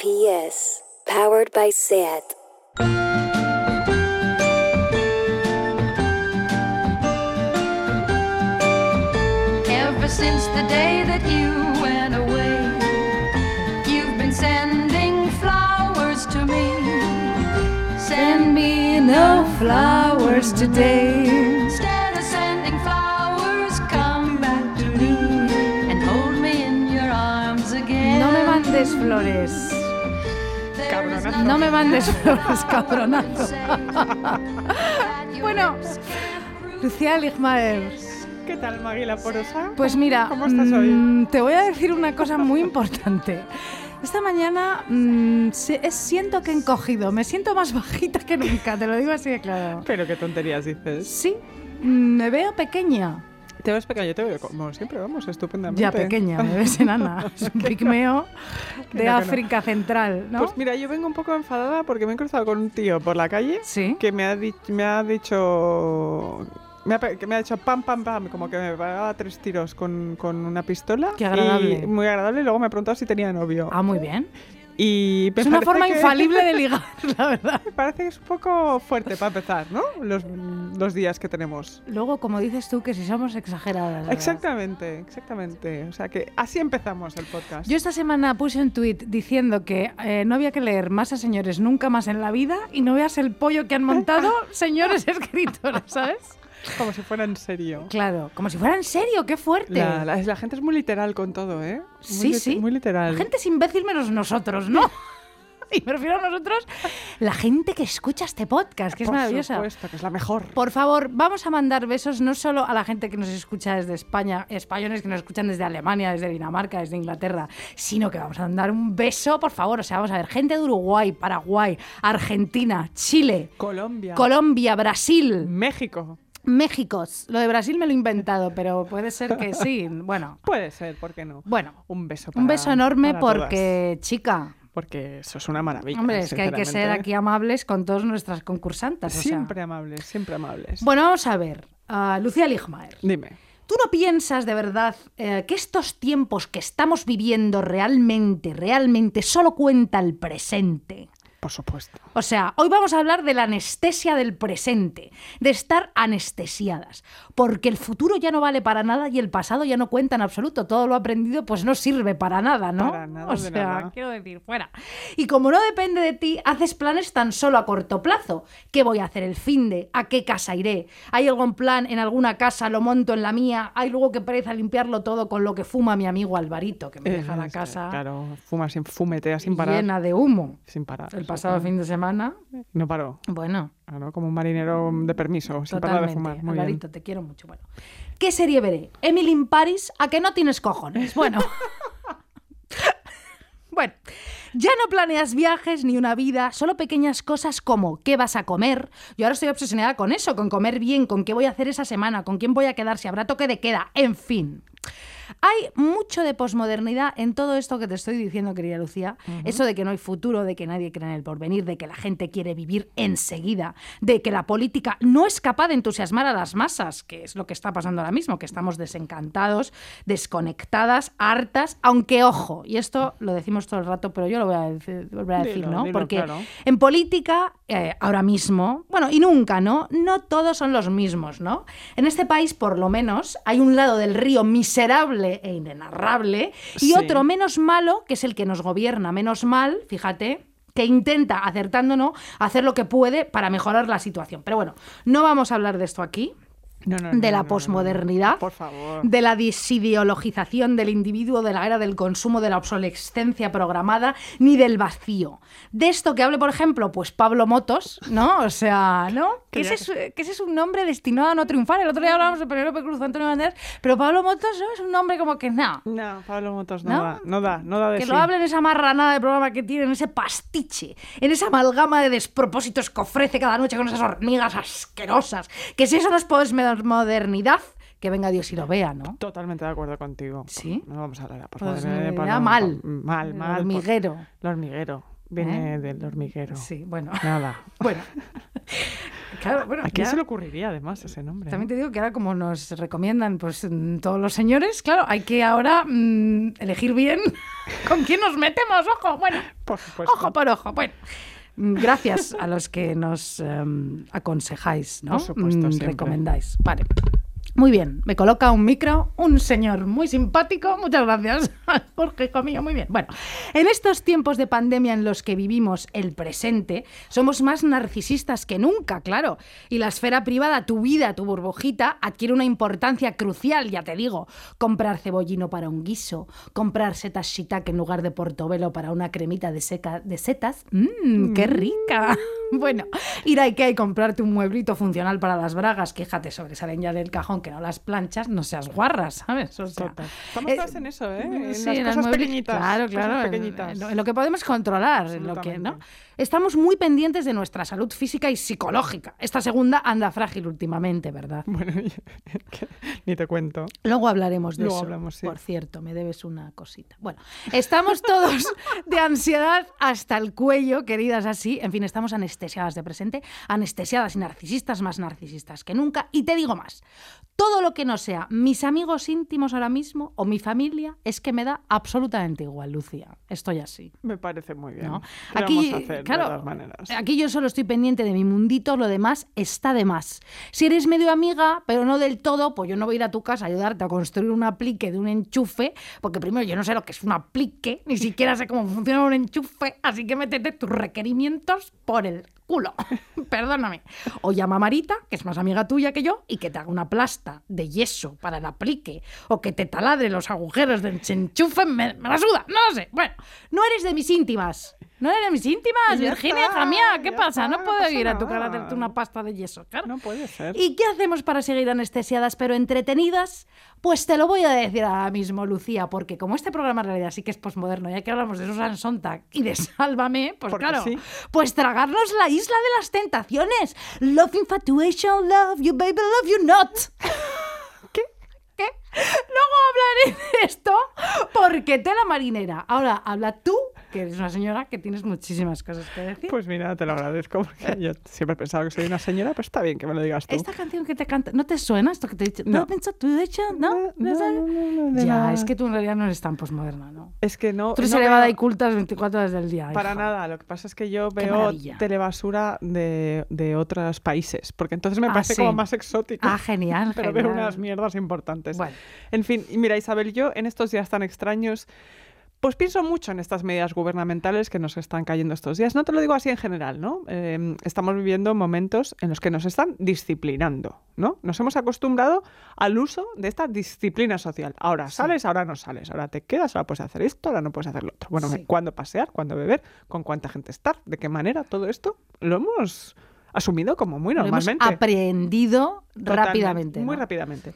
PS, powered by SAT. Ever since the day that you went away, you've been sending flowers to me. Send me no flowers today. Instead of sending flowers, come back to me and hold me in your arms again. No me mandes flores. No me mandes flores, cabronazo. Bueno, Lucía Ligmaer, ¿Qué tal, Maguila Porosa? pues mira, ¿Cómo estás hoy? mm, te voy a decir una cosa muy importante. Esta mañana mm, se- es- siento que he encogido, me siento más bajita que nunca, te lo digo así de claro. Pero qué tonterías dices. Sí, mm, me veo pequeña. Te ves pequeño, yo te veo como siempre, vamos, estupendamente. Ya pequeña, me ves enana. Es un pigmeo de no, que no. África Central, ¿no? Pues mira, yo vengo un poco enfadada porque me he cruzado con un tío por la calle Sí. que me ha, di- me ha dicho... Me ha, pe- que me ha dicho pam, pam, pam, como que me pegaba tres tiros con, con una pistola. Qué agradable. Y muy agradable. Y luego me ha preguntado si tenía novio. Ah, muy bien. Y Es una forma que- infalible de ligar, la verdad. Me parece que es un poco fuerte para empezar, ¿no? Los, los días que tenemos. Luego, como dices tú, que si somos exageradas. ¿verdad? Exactamente, exactamente. O sea que así empezamos el podcast. Yo esta semana puse un tuit diciendo que eh, no había que leer más a señores nunca más en la vida y no veas el pollo que han montado señores escritores, ¿sabes? Como si fuera en serio. Claro, como si fuera en serio, qué fuerte. La, la- la gente es muy literal con todo, ¿eh? Muy Sí, sí. Muy literal. La gente es imbécil menos nosotros, ¿no? y me refiero a nosotros, la gente que escucha este podcast, que es Por maravillosa. supuesto, que es la mejor. Por favor, vamos a mandar besos no solo a la gente que nos escucha desde España, españoles que nos escuchan desde Alemania, desde Dinamarca, desde Inglaterra, sino que vamos a mandar un beso, por favor. O sea, vamos a ver, gente de Uruguay, Paraguay, Argentina, Chile, Colombia. Colombia, Brasil, México. México. Lo de Brasil me lo he inventado, pero puede ser que sí. Bueno, Puede ser, ¿por qué no? bueno. Un beso Un beso enorme para todas. porque, chica, Porque eso es una maravilla. hombre, es que hay que ser aquí amables con todas nuestras o sea. Siempre amables, siempre amables. Bueno, vamos a ver. Lucía Ligmaer. Dime. ¿Tú no piensas de verdad eh, que estos tiempos que estamos viviendo realmente, realmente solo cuenta el presente? Por supuesto. O sea, hoy vamos a hablar de la anestesia del presente, de estar anestesiadas, porque el futuro ya no vale para nada y el pasado ya no cuenta en absoluto. Todo lo aprendido pues no sirve para nada, ¿no? Para nada o de sea, nada. quiero decir, fuera. Y como no depende de ti, haces planes tan solo a corto plazo. ¿Qué voy a hacer el fin de? ¿A qué casa iré? ¿Hay algún plan en alguna casa? ¿Lo monto en la mía? ¿Hay luego que pereza limpiarlo todo con lo que fuma mi amigo Alvarito, que me deja la Es- casa Claro, fuma sin, fumetea sin parar. llena de humo? Sin parar. El pasado claro. fin de semana, No paró. bueno, Claro, como un marinero de permiso, sin parar de fumar. Muy bien. Alvarito, te quiero mucho. Bueno, ¿qué serie veré? Emily in Paris, ¿a que no tienes cojones? Bueno. bueno, ya no planeas viajes ni una vida, solo pequeñas cosas como qué vas a comer. Yo ahora estoy obsesionada con eso, con comer bien, con qué voy a hacer esa semana, con quién voy a quedar, si habrá toque de queda, en fin. Hay mucho de posmodernidad en todo esto que te estoy diciendo, querida Lucía. Eso de que no hay futuro, de que nadie cree en el porvenir, de que la gente quiere vivir enseguida, de que la política no es capaz de entusiasmar a las masas, que es lo que está pasando ahora mismo, que estamos desencantados, desconectadas, hartas, aunque ojo, y esto lo decimos todo el rato, pero yo lo voy a decir, volver a decir, Dilo, ¿no? dilo, Porque claro. en política, eh, ahora mismo, bueno, y nunca, ¿no? No todos son los mismos, ¿no? En este país, por lo menos, hay un lado del río miserable e inenarrable y Sí. otro menos malo, que es el que nos gobierna menos mal, fíjate que intenta, acertando no, hacer lo que puede para mejorar la situación. Pero bueno, no vamos a hablar de esto aquí. No, no, de no, la posmodernidad, de la desideologización del individuo, de la era del consumo, de la obsolescencia programada, ni del vacío. De esto que hable, por ejemplo, pues Pablo Motos, ¿no? O sea, ¿no? Que ese, es, que ese es un nombre destinado a no triunfar. El otro día hablábamos de Penélope Cruz, Antonio Banderas, pero Pablo Motos ¿no? es un nombre como que no. No, Pablo Motos no, ¿No? da, no da, no da de Que sí. lo hable en esa marranada de programa que tiene, en ese pastiche, en esa amalgama de despropósitos que ofrece cada noche con esas hormigas asquerosas. Que si eso no es posmodernidad, que venga Dios y lo vea, ¿no? Totalmente de acuerdo contigo. ¿Sí? No vamos a hablar de Pues me Pablo- da mal. Mal, El mal. hormiguero. El hormiguero. Viene del hormiguero. Sí, bueno. Nada. Bueno, Claro, bueno, ¿A quién ya- se le ocurriría además ese nombre? También te digo que ahora como nos recomiendan pues mm, todos los señores, claro, hay que ahora mm, elegir bien con quién nos metemos, ojo, bueno, Por supuesto. ojo por ojo, bueno. Mm, Gracias a los que nos em, aconsejáis, ¿no? Por supuesto, Mm, recomendáis. Vale. Muy bien, me coloca un micro, un señor muy simpático. Muchas gracias, Jorge, hijo mío, muy bien. Bueno, en estos tiempos de pandemia en los que vivimos el presente, somos más narcisistas que nunca, claro. Y la esfera privada, tu vida, tu burbujita, adquiere una importancia crucial, ya te digo. Comprar cebollino para un guiso, comprar setas shiitake en lugar de portobelo para una cremita de, seca, de setas. ¡Mmm, qué rica! Bueno, ir a Ikea y comprarte un mueblito funcional para las bragas, que fíjate, sobresalen ya del cajón, que no las planchas, no seas guarras, ¿sabes? O sea. Estamos eh, todas en eso, ¿eh? En sí, las en pequeñitas. Claro, claro. pequeñitas. En, lo, en lo que podemos controlar, en lo que, ¿no? Estamos muy pendientes de nuestra salud física y psicológica. Esta segunda anda frágil últimamente, ¿verdad? Bueno, ni te cuento. Luego hablaremos de Luego eso. hablamos, sí. Por cierto, me debes una cosita. Bueno, estamos todos de ansiedad hasta el cuello, queridas así. En fin, estamos anestesiadas de presente, anestesiadas y narcisistas más narcisistas que nunca. Y te digo más, todo lo que no sea mis amigos íntimos ahora mismo o mi familia es que me da absolutamente igual, Lucía. Estoy así. Me parece muy bien. ¿no? ¿Qué Aquí, vamos a hacer, claro, de todas maneras? aquí yo solo estoy pendiente de mi mundito, lo demás está de más. Si eres medio amiga, pero no del todo, pues yo no voy a ir a tu casa a ayudarte a construir un aplique de un enchufe, porque primero yo no sé lo que es un aplique, ni siquiera sé cómo funciona un enchufe, así que métete tus requerimientos por el culo. Perdóname. O llama a Marita, que es más amiga tuya que yo, y que te haga una plasta de yeso para el aplique, o que te taladre los agujeros del enchufe, me, me la suda, no lo sé. Bueno, no eres de mis íntimas. No eres mis íntimas, Ya Virginia, está, hija mía. ¿Qué pasa? está, no puedo ir a tu cara a hacerte una pasta de yeso, claro. No puede ser. ¿Y qué hacemos para seguir anestesiadas pero entretenidas? Pues te lo voy a decir ahora mismo, Lucía, porque como este programa en realidad sí que es posmoderno, ya que hablamos de Susan Sontag y de Sálvame, pues Porque claro, sí. pues tragarnos la isla de las tentaciones. Love infatuation, love you baby, love you not. ¿Qué? ¿Qué? Luego hablaré de esto porque tela marinera. Ahora habla tú, que eres una señora que tienes muchísimas cosas que decir. Pues mira, te lo agradezco porque yo siempre he pensado que soy una señora, pero está bien que me lo digas tú. Esta canción que te canta, ¿no te suena esto que te he dicho? No. Pienso tú, de hecho, ¿no? No, no, no, ya, es que tú en realidad no eres tan posmoderna, ¿no? Es que no. Tú eres elevada veo- y culta las 24 horas del día. Para hija. nada, lo que pasa es que yo veo telebasura de, de otros países, porque entonces me Ah, parece sí. como más exótico. Ah, genial, Pero veo genial. unas mierdas importantes. Bueno. En fin, y mira, Isabel, yo en estos días tan extraños, pues pienso mucho en estas medidas gubernamentales que nos están cayendo estos días. No te lo digo así en general, ¿no? Eh, estamos viviendo momentos en los que nos están disciplinando, ¿no? Nos hemos acostumbrado al uso de esta disciplina social. Ahora sales, ahora no sales, ahora te quedas, ahora puedes hacer esto, ahora no puedes hacer lo otro. Bueno, Sí. ¿cuándo pasear? ¿Cuándo beber? ¿Con cuánta gente estar? ¿De qué manera? Todo esto lo hemos asumido como muy Lo hemos normalmente. aprendido Totalmente, rápidamente. Muy ¿no? rápidamente.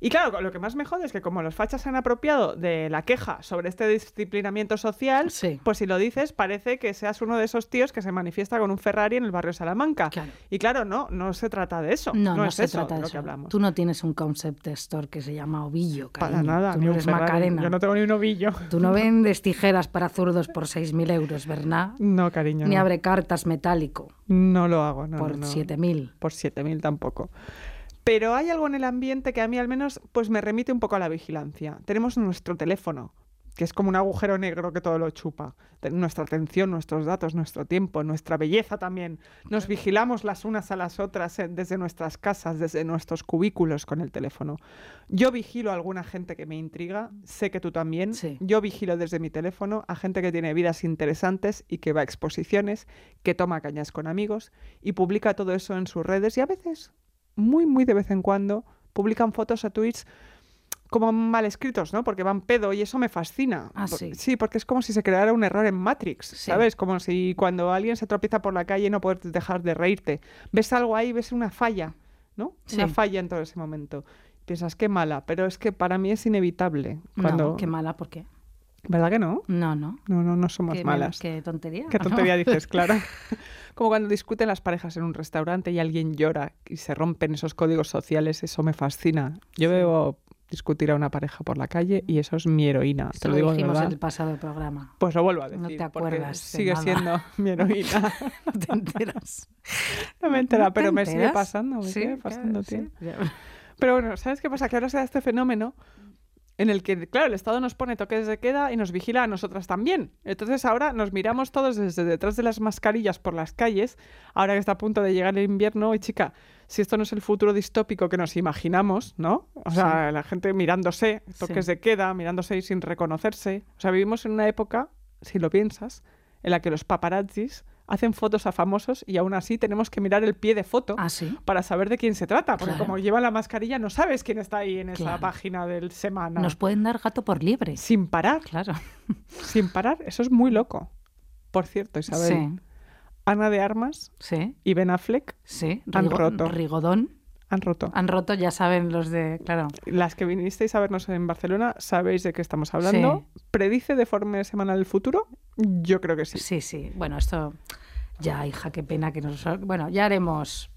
Y claro, lo que más me jode es que como los fachas se han apropiado de la queja sobre este disciplinamiento social, Sí. pues si lo dices parece que seas uno de esos tíos que se manifiesta con un Ferrari en el barrio Salamanca. Claro. Y claro, no, no se trata de eso. No, no, es se eso trata de lo eso. que hablamos. Tú no tienes un concept store que se llama Ovillo, Para cariño. nada, Tú no eres Ferrari. Macarena. Yo no tengo ni un ovillo. Tú no vendes tijeras para zurdos por 6.000 euros, ¿verdad? No, cariño. Ni no. abre cartas metálico No lo hago, no. por no, no. 7.000. por 7.000 tampoco. Pero hay algo en el ambiente que a mí al menos pues me remite un poco a la vigilancia. Tenemos nuestro teléfono, que es como un agujero negro que todo lo chupa. Nuestra atención, nuestros datos, nuestro tiempo, nuestra belleza también. Nos vigilamos las unas a las otras eh, desde nuestras casas, desde nuestros cubículos con el teléfono. Yo vigilo a alguna gente que me intriga, sé que tú también. Sí. Yo vigilo desde mi teléfono a gente que tiene vidas interesantes y que va a exposiciones, que toma cañas con amigos y publica todo eso en sus redes y a veces, muy, muy de vez en cuando, publican fotos a tweets como mal escritos, ¿no? Porque van pedo y eso me fascina. Ah, Por- sí. porque es como si se creara un error en Matrix, Sí. ¿sabes? Como si cuando alguien se tropieza por la calle no puedes dejar de reírte. Ves algo ahí, ves una falla, ¿no? Una Sí. falla en todo ese momento. Piensas, qué mala, pero es que para mí es inevitable. Cuando... No, qué mala, ¿por qué? ¿Verdad que no? No, no. No, no, no somos Qué, malas. qué tontería. Qué ¿no? tontería dices, claro. Como cuando discuten las parejas en un restaurante y alguien llora y se rompen esos códigos sociales, eso me fascina. Yo veo discutir a una pareja por la calle y eso es mi heroína. Te lo lo digo dijimos en el pasado programa. Pues lo vuelvo a No decir. te porque acuerdas sigue nada. siendo mi heroína. No te enteras. no me entera, ¿No te pero me sigue pasando, me Sí, sigue claro, pasando, sí. Ya. Pero bueno, ¿sabes qué pasa? Que ahora se da este fenómeno en el que, claro, el Estado nos pone toques de queda y nos vigila a nosotras también. Entonces ahora nos miramos todos desde detrás de las mascarillas por las calles, ahora que está a punto de llegar el invierno, y chica, si esto no es el futuro distópico que nos imaginamos, ¿no? O sea, la gente mirándose, toques Sí. de queda, mirándose y sin reconocerse. O sea, vivimos en una época, si lo piensas, en la que los paparazzis hacen fotos a famosos y aún así tenemos que mirar el pie de foto Ah, sí. para saber de quién se trata, porque Claro. como llevan la mascarilla no sabes quién está ahí en esa página del semana. Nos pueden dar gato por liebre. Sin parar, Claro. sin parar, eso es muy loco. Por cierto, Isabel, Sí, Ana de Armas sí, y Ben Affleck sí. Han Rigo- roto. Rigodón. han roto. Han roto, ya saben los de. Claro. Las que vinisteis a vernos en Barcelona sabéis de qué estamos hablando. ¿Predice de forma semanal el futuro? Yo creo que sí. Sí, sí. Bueno, esto. Ya, hija, qué pena que nos. Bueno, ya haremos.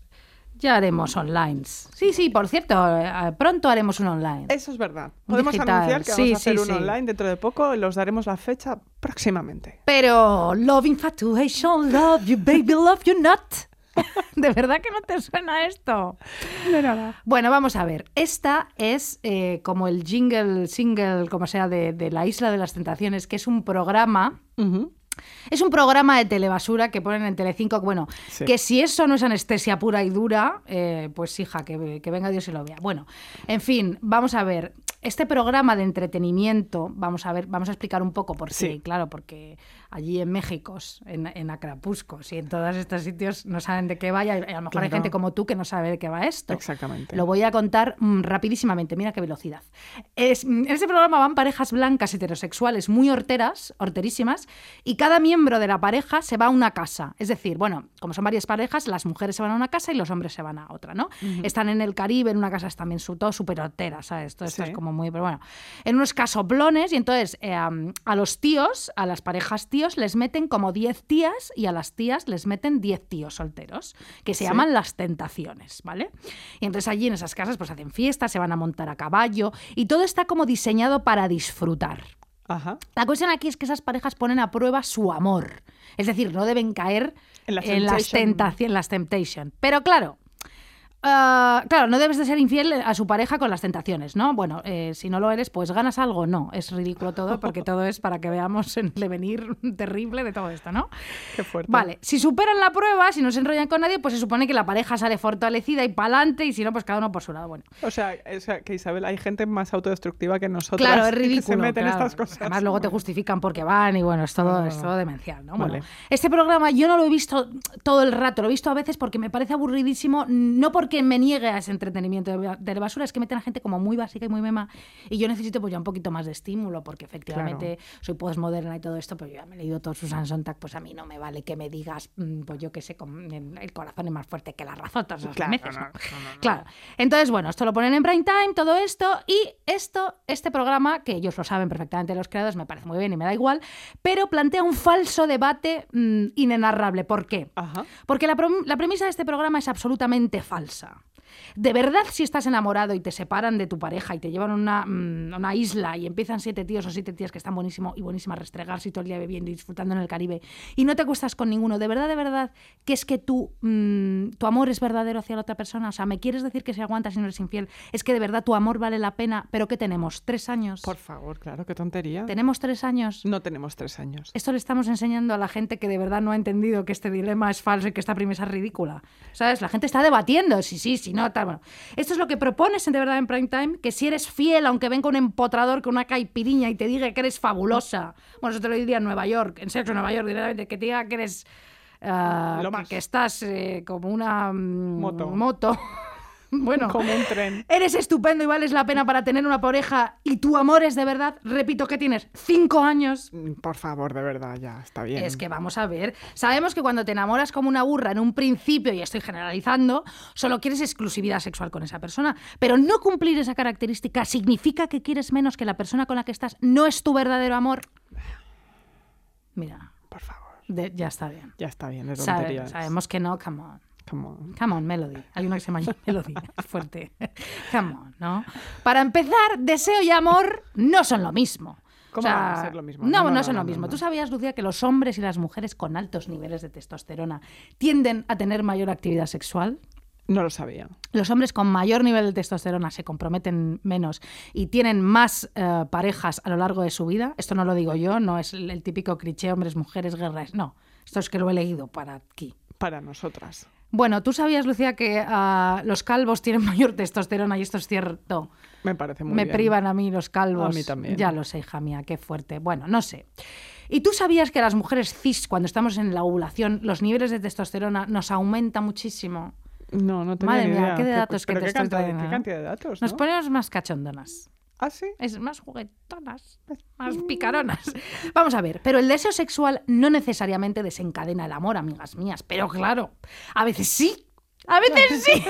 Ya haremos online. Sí, sí, por cierto, eh, pronto haremos un online. Eso es verdad. Un Podemos digital, anunciar que sí, vamos a hacer sí, uno sí. online dentro de poco. Los daremos la fecha próximamente. Pero Love Infatuation, Love You Baby, Love You Not. ¿De verdad que no te suena esto? De nada. Bueno, vamos a ver. Esta es eh, como el jingle, single, como sea, de, de La Isla de las Tentaciones, que es un programa. Es un programa de telebasura que ponen en Telecinco. Bueno, Sí. que si eso no es anestesia pura y dura, eh, pues hija, que, que venga Dios y lo vea. Bueno, en fin, vamos a ver. Este programa de entretenimiento, vamos a ver, vamos a explicar un poco por qué. Sí. Claro, porque allí en México, en, en Acrapuscos y en todos estos sitios no saben de qué va y a, a lo mejor hay Claro. gente como tú que no sabe de qué va esto. Exactamente. Lo voy a contar mm, rapidísimamente, mira qué velocidad. Es, mm, en este programa van parejas blancas heterosexuales muy horteras, horterísimas, y cada miembro de la pareja se va a una casa. Es decir, bueno, como son varias parejas, las mujeres se van a una casa y los hombres se van a otra, ¿no? Están en el Caribe, en una casa también su- todo súper hortera, ¿sabes? Todo esto Sí. es como muy, pero bueno, en unos casoplones y entonces eh, am, a los tíos, a las parejas tíos, les meten como 10 tías y a las tías les meten 10 tíos solteros, que se Sí. llaman las tentaciones, ¿vale? Y entonces allí en esas casas pues hacen fiestas, se van a montar a caballo y todo está como diseñado para disfrutar. Ajá. La cuestión aquí es que esas parejas ponen a prueba su amor. Es decir, no deben caer En las en las temptation. tentaciones, las temptation. Pero claro, ah, claro, no debes de ser infiel a su pareja con las tentaciones, ¿no? Bueno, eh, si no lo eres, pues ganas algo. No, es ridículo todo porque todo es para que veamos el devenir terrible de todo esto, ¿no? Qué fuerte. Vale, si superan la prueba, si no se enrollan con nadie, pues se supone que la pareja sale fortalecida y pa'lante y si no, pues cada uno por su lado. Bueno, O sea, o sea, que Isabel, hay gente más autodestructiva que nosotros. Claro, es que ridículo. se meten en claro. estas cosas. Además, luego te justifican porque van y bueno, es todo, No, es todo demencial, ¿no? Bueno, Vale. este programa yo no lo he visto todo el rato, lo he visto a veces porque me parece aburridísimo, no porque me niegue a ese entretenimiento de, basura, es que meten a gente como muy básica y muy mema y yo necesito pues ya un poquito más de estímulo porque efectivamente soy postmoderna y todo esto, pero yo ya me he leído todo Susan Sontag, pues a mí no me vale que me digas, mm, pues yo qué sé, el corazón es más fuerte que la razón, todas esas Claro, lemeces, no, ¿no? no, no, no. Claro. Entonces, bueno, esto lo ponen en prime time, todo esto, y esto, este programa, que ellos lo saben perfectamente los creadores, me parece muy bien y me da igual, pero plantea un falso debate mm, inenarrable. ¿Por qué? Ajá. Porque la premisa de este programa es absolutamente falsa. Alexa. De verdad, si estás enamorado y te separan de tu pareja y te llevan a una, mm, una isla y empiezan siete tíos o siete tías que están buenísimo y buenísimas a restregarse y todo el día bebiendo y disfrutando en el Caribe y no te acuestas con ninguno, de verdad, de verdad, que es que tú, mm, tu amor es verdadero hacia la otra persona. O sea, ¿me quieres decir que si aguantas y no eres infiel? Es que de verdad tu amor vale la pena, pero ¿qué tenemos? ¿Tres años? Por favor, claro, qué tontería. ¿Tenemos tres años? No tenemos tres años. Esto le estamos enseñando a la gente que de verdad no ha entendido que este dilema es falso y que esta premisa es ridícula. ¿Sabes? La gente está debatiendo si sí, si no, tal. Bueno, esto es lo que propones en de verdad en prime time, que si eres fiel, aunque venga un empotrador con una caipiriña y te diga que eres fabulosa, bueno, eso te lo diría en Nueva York, en en Nueva York, directamente, que te diga que eres... Lo que- estás eh, como una mm, Moto. moto. bueno, Como un tren. Eres estupendo y vales la pena para tener una pareja y tu amor es de verdad. Repito que tienes cinco años. Mm, Por favor, de verdad, ya, está bien. Es que vamos a ver, sabemos que cuando te enamoras como una burra en un principio, y estoy generalizando, solo quieres exclusividad sexual con esa persona, pero no cumplir esa característica significa que quieres menos que la persona con la que estás no es tu verdadero amor. Mira, Por favor, de- ya está bien. ya está bien, Sabe- tonterías. sabemos que no, come on. Come on. Come on, Melody. Hay una que se llama Melody. Es fuerte. Come on, ¿no? Para empezar, deseo y amor no son lo mismo. ¿Cómo van a ser lo mismo? No, No, no, no, son lo mismo. ¿Tú sabías, Lucía, que los hombres y las mujeres con altos niveles de testosterona tienden a tener mayor actividad sexual? No lo sabía. Los hombres con mayor nivel de testosterona se comprometen menos y tienen más eh, parejas a lo largo de su vida. Esto no lo digo yo, no es el, el típico cliché hombres, mujeres, guerras. No, esto es que lo he leído para aquí. Para nosotras. Bueno, ¿tú sabías, Lucía, que ah, los calvos tienen mayor testosterona y esto es cierto? Me parece muy Me bien. privan a mí los calvos. A mí también. Ya lo sé, hija mía, qué fuerte. Bueno, no sé. ¿Y tú sabías que las mujeres cis, cuando estamos en la ovulación, los niveles de testosterona nos aumentan muchísimo? No, no tenía Madre ni mía, qué de datos que te qué estoy cantidad, trayendo, qué ¿eh? cantidad de datos, Nos ¿no? ponemos más cachondonas. ¿Ah, sí? Es más juguetonas, más picaronas. Vamos a ver, pero el deseo sexual no necesariamente desencadena el amor, amigas mías. Pero claro, a veces sí. A veces sí.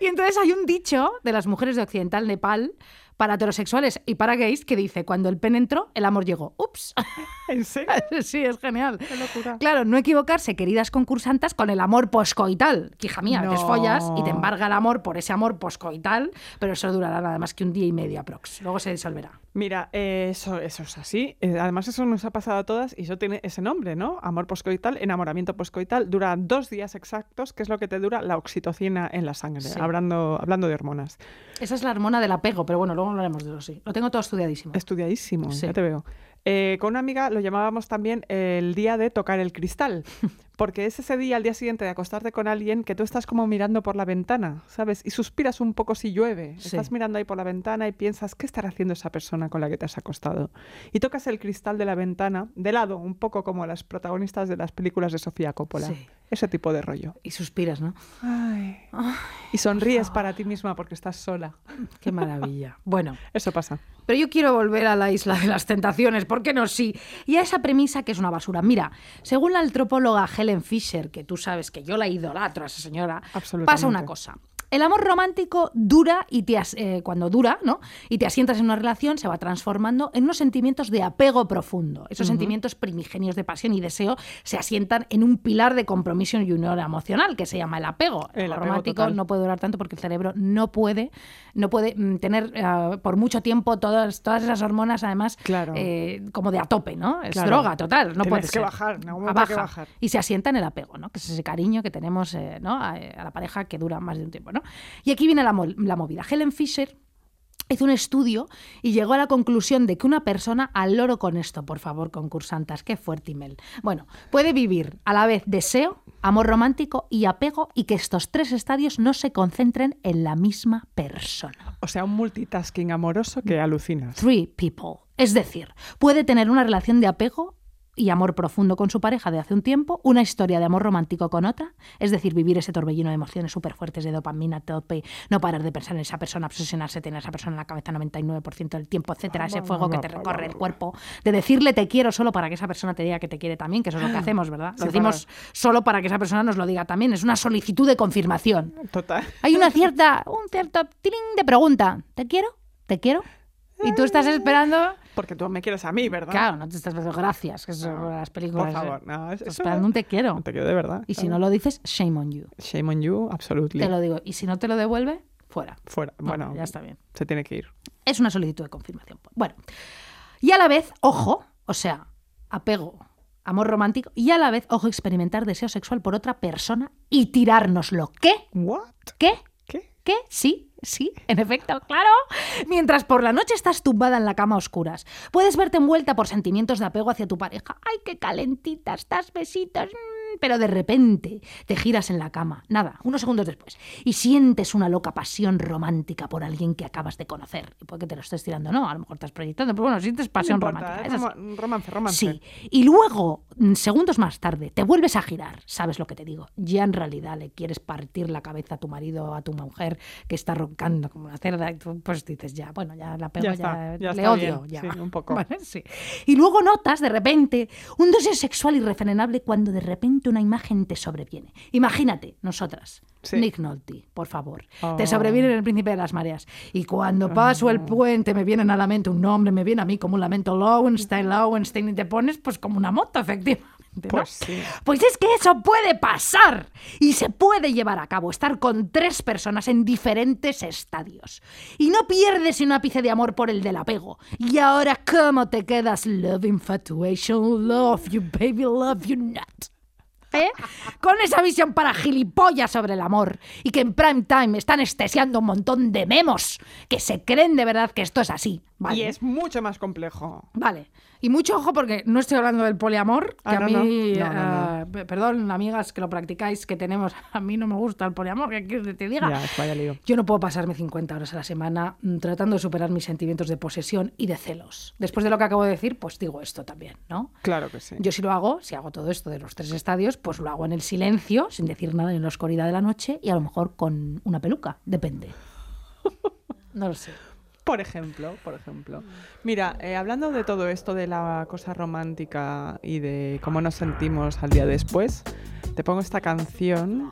Y entonces hay un dicho de las mujeres de Occidental Nepal para heterosexuales y para gays que dice, cuando el pen entró, el amor llegó. Ups. ¿En serio? Sí, es genial. Qué locura. Claro, no equivocarse, queridas concursantas, con el amor poscoital. Que, hija mía, No. follas y te embarga el amor por ese amor poscoital, pero eso durará nada más que un día y medio aprox. Luego se disolverá. Mira, eh, eso, eso es así. Eh, Además, eso nos ha pasado a todas y eso tiene ese nombre, ¿no? Amor poscoital, enamoramiento poscoital. Dura dos días exactos, que es lo que te dura la oxitocina en la sangre, Sí. hablando, hablando de hormonas. Esa es la hormona del apego, pero bueno, luego hablaremos de eso, sí. Lo tengo todo estudiadísimo. Estudiadísimo, Sí. ya te veo. Eh, con una amiga lo llamábamos también el día de tocar el cristal, porque es ese día, al día siguiente de acostarte con alguien, que tú estás como mirando por la ventana, ¿sabes? Y suspiras un poco si llueve. Sí. Estás mirando ahí por la ventana y piensas, ¿qué estará haciendo esa persona con la que te has acostado? Y tocas el cristal de la ventana, de lado, un poco como las protagonistas de las películas de Sofía Coppola. Sí. Ese tipo de rollo. Y suspiras, ¿no? Ay. Y sonríes para ti misma porque estás sola. Qué maravilla. Bueno, Eso pasa. pero yo quiero volver a la isla de las tentaciones, ¿por qué no sí? Y a esa premisa que es una basura. Mira, según la antropóloga Helen Fisher, que tú sabes que yo la idolatro a esa señora, pasa una cosa. El amor romántico dura y te as- eh, cuando dura, ¿no? Y te asientas en una relación, se va transformando en unos sentimientos de apego profundo. Esos sentimientos primigenios de pasión y deseo se asientan en un pilar de compromiso y unión emocional que se llama el apego. El El apego romántico total. no puede durar tanto porque el cerebro no puede, no puede mm, tener eh, por mucho tiempo todas, todas esas hormonas, además, Claro. eh, como de a tope, ¿no? Es Claro. droga total, no Tienes puede que ser. bajar, que. Y se asienta en el apego, ¿no? Que es ese cariño que tenemos eh, ¿no? a, a la pareja que dura más de un tiempo, ¿no? Y aquí viene la, mo- la movida. Helen Fisher hizo un estudio y llegó a la conclusión de que una persona, al loro con esto, por favor, concursantas, qué fuerte email. Bueno, puede vivir a la vez deseo, amor romántico y apego y que estos tres estadios no se concentren en la misma persona. O sea, un multitasking amoroso que alucinas. Three people. Es decir, puede tener una relación de apego y amor profundo con su pareja de hace un tiempo, una historia de amor romántico con otra, es decir, vivir ese torbellino de emociones súper fuertes de dopamina, tope, no parar de pensar en esa persona, obsesionarse, tener a esa persona en la cabeza 99% del tiempo, etcétera, ese fuego que te recorre el cuerpo, de decirle te quiero solo para que esa persona te diga que te quiere también, que eso es lo que hacemos, ¿verdad? Lo decimos solo para que esa persona nos lo diga también, es una solicitud de confirmación. Total. Hay una cierta, un cierto tiling de pregunta. ¿Te quiero? ¿Te quiero? Y tú estás esperando. Porque tú me quieres a mí, ¿verdad? Claro, no te estás dando gracias, que eso No, las películas. Por favor, ¿eh? no. Estás eso- esperando un te quiero. Te quiero de verdad. Y si no lo dices, shame on you. Shame on you, absolutely. Te lo digo. Y si no te lo devuelve, fuera. Fuera. Bueno, ya está bien. se tiene que ir. Es una solicitud de confirmación. Bueno. Y a la vez, ojo, o sea, apego, amor romántico, y a la vez, ojo, experimentar deseo sexual por otra persona y tirárnoslo. ¿Qué? ¿What? ¿Qué? ¿Qué? ¿Qué? Sí, sí, en efecto, claro. Mientras por la noche estás tumbada en la cama a oscuras, puedes verte envuelta por sentimientos de apego hacia tu pareja. ¡Ay, qué calentita! Estás besitos. Pero de repente te giras en la cama, nada, unos segundos después, y sientes una loca pasión romántica por alguien que acabas de conocer. Y puede que te lo estés tirando, no, a lo mejor estás proyectando, pero bueno, sientes pasión No importa, romántica. ¿eh? es romance, romance. Sí, y luego, mm, segundos más tarde, te vuelves a girar. ¿Sabes lo que te digo? Ya en realidad le quieres partir la cabeza a tu marido o a tu mujer que está roncando como una cerda. Y tú, pues dices, ya, bueno, ya la pego, Ya ya, está, ya le odio. bien, ya. sí, un poco. Vale, sí. Y luego notas de repente un deseo sexual irrefrenable cuando de repente una imagen te sobreviene. Imagínate, nosotras. Sí. Nick Nolte, por favor. Oh. Te sobreviene el príncipe de las mareas. Y cuando paso el puente me vienen a la mente un nombre, me viene a mí como un lamento Lowenstein, Lowenstein, y te pones pues como una moto, efectivamente. ¿no? Pues sí. Pues es que eso puede pasar y se puede llevar a cabo, estar con tres personas en diferentes estadios. Y no pierdes un ápice de amor por el del apego. Y ahora, ¿cómo te quedas? Love, infatuation, love you, baby, love you not. ¿Eh? Con esa visión para gilipollas sobre el amor y que en prime time están estesiando un montón de memos que se creen de verdad que esto es así. ¿vale? Y es mucho más complejo. Vale. Y mucho ojo porque no estoy hablando del poliamor, que Ah, a mí, no. No, no, eh, pe- perdón, amigas que lo practicáis, que tenemos, a mí no me gusta el poliamor, que quieres que te diga. Ya, vaya lío. Yo no puedo pasarme 50 horas a la semana mm, tratando de superar mis sentimientos de posesión y de celos. Después de lo que acabo de decir, pues digo esto también, ¿no? Claro que sí. Yo si lo hago, si hago todo esto de los tres estadios, pues lo hago en el silencio, sin decir nada en la oscuridad de la noche y a lo mejor con una peluca, depende. No lo sé. Por ejemplo, por ejemplo. Mira, eh, hablando de todo esto de la cosa romántica y de cómo nos sentimos al día después, te pongo esta canción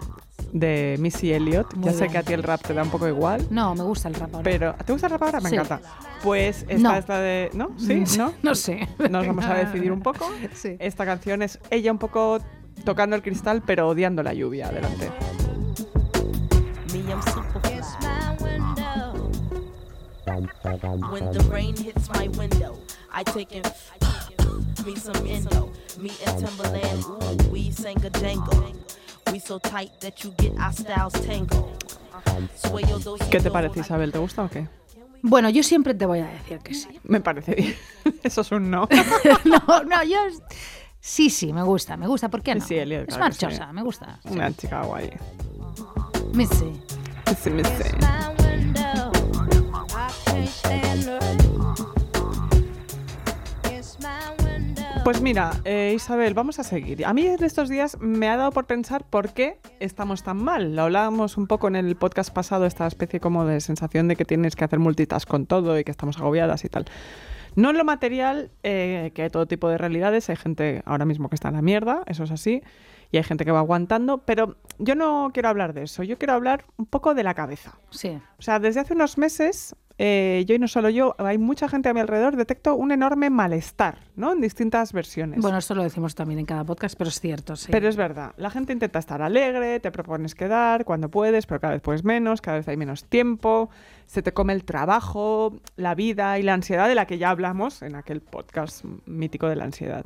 de Missy Elliott. Muy ya sé que a ti el rap te da un poco igual, No, me gusta el rap ahora. pero ¿te gusta el rap ahora? Me Sí. encanta. Pues esta No. es la de... ¿No? ¿Sí? ¿No? No sé. Nos vamos a decidir un poco. Sí. Esta canción es ella un poco tocando el cristal, pero odiando la lluvia. Adelante. When the rain hits my window, I take and me some endo. Me and Timberland, ooh, we sang a jangle. We so tight that you get our styles tangled. ¿Qué te parece, Isabel? ¿Te gusta o qué? Bueno, yo siempre te voy a decir que sí. Me parece bien. Eso es un no. no, no, yo... Sí, sí, me gusta, me gusta. ¿Por qué no? Sí, Elliot, es claro que sí. marchosa, me gusta. sí. Una chica guay. Missy. Sí, me Pues mira, eh, Isabel, vamos a seguir. A mí en estos días me ha dado por pensar por qué estamos tan mal. Lo hablábamos un poco en el podcast pasado, esta especie como de sensación de que tienes que hacer multitask con todo y que estamos agobiadas y tal. No en lo material, eh, que hay todo tipo de realidades. Hay gente ahora mismo que está en la mierda, eso es así. Y hay gente que va aguantando. Pero yo no quiero hablar de eso. Yo quiero hablar un poco de la cabeza. Sí. O sea, desde hace unos meses, eh, yo y no solo yo, hay mucha gente a mi alrededor, detecto un enorme malestar, ¿no? En distintas versiones. Bueno, esto lo decimos también en cada podcast, pero es cierto, sí. Pero es verdad, la gente intenta estar alegre, te propones quedar cuando puedes, pero cada vez puedes menos, cada vez hay menos tiempo, se te come el trabajo, la vida y la ansiedad de la que ya hablamos en aquel podcast mítico de la ansiedad.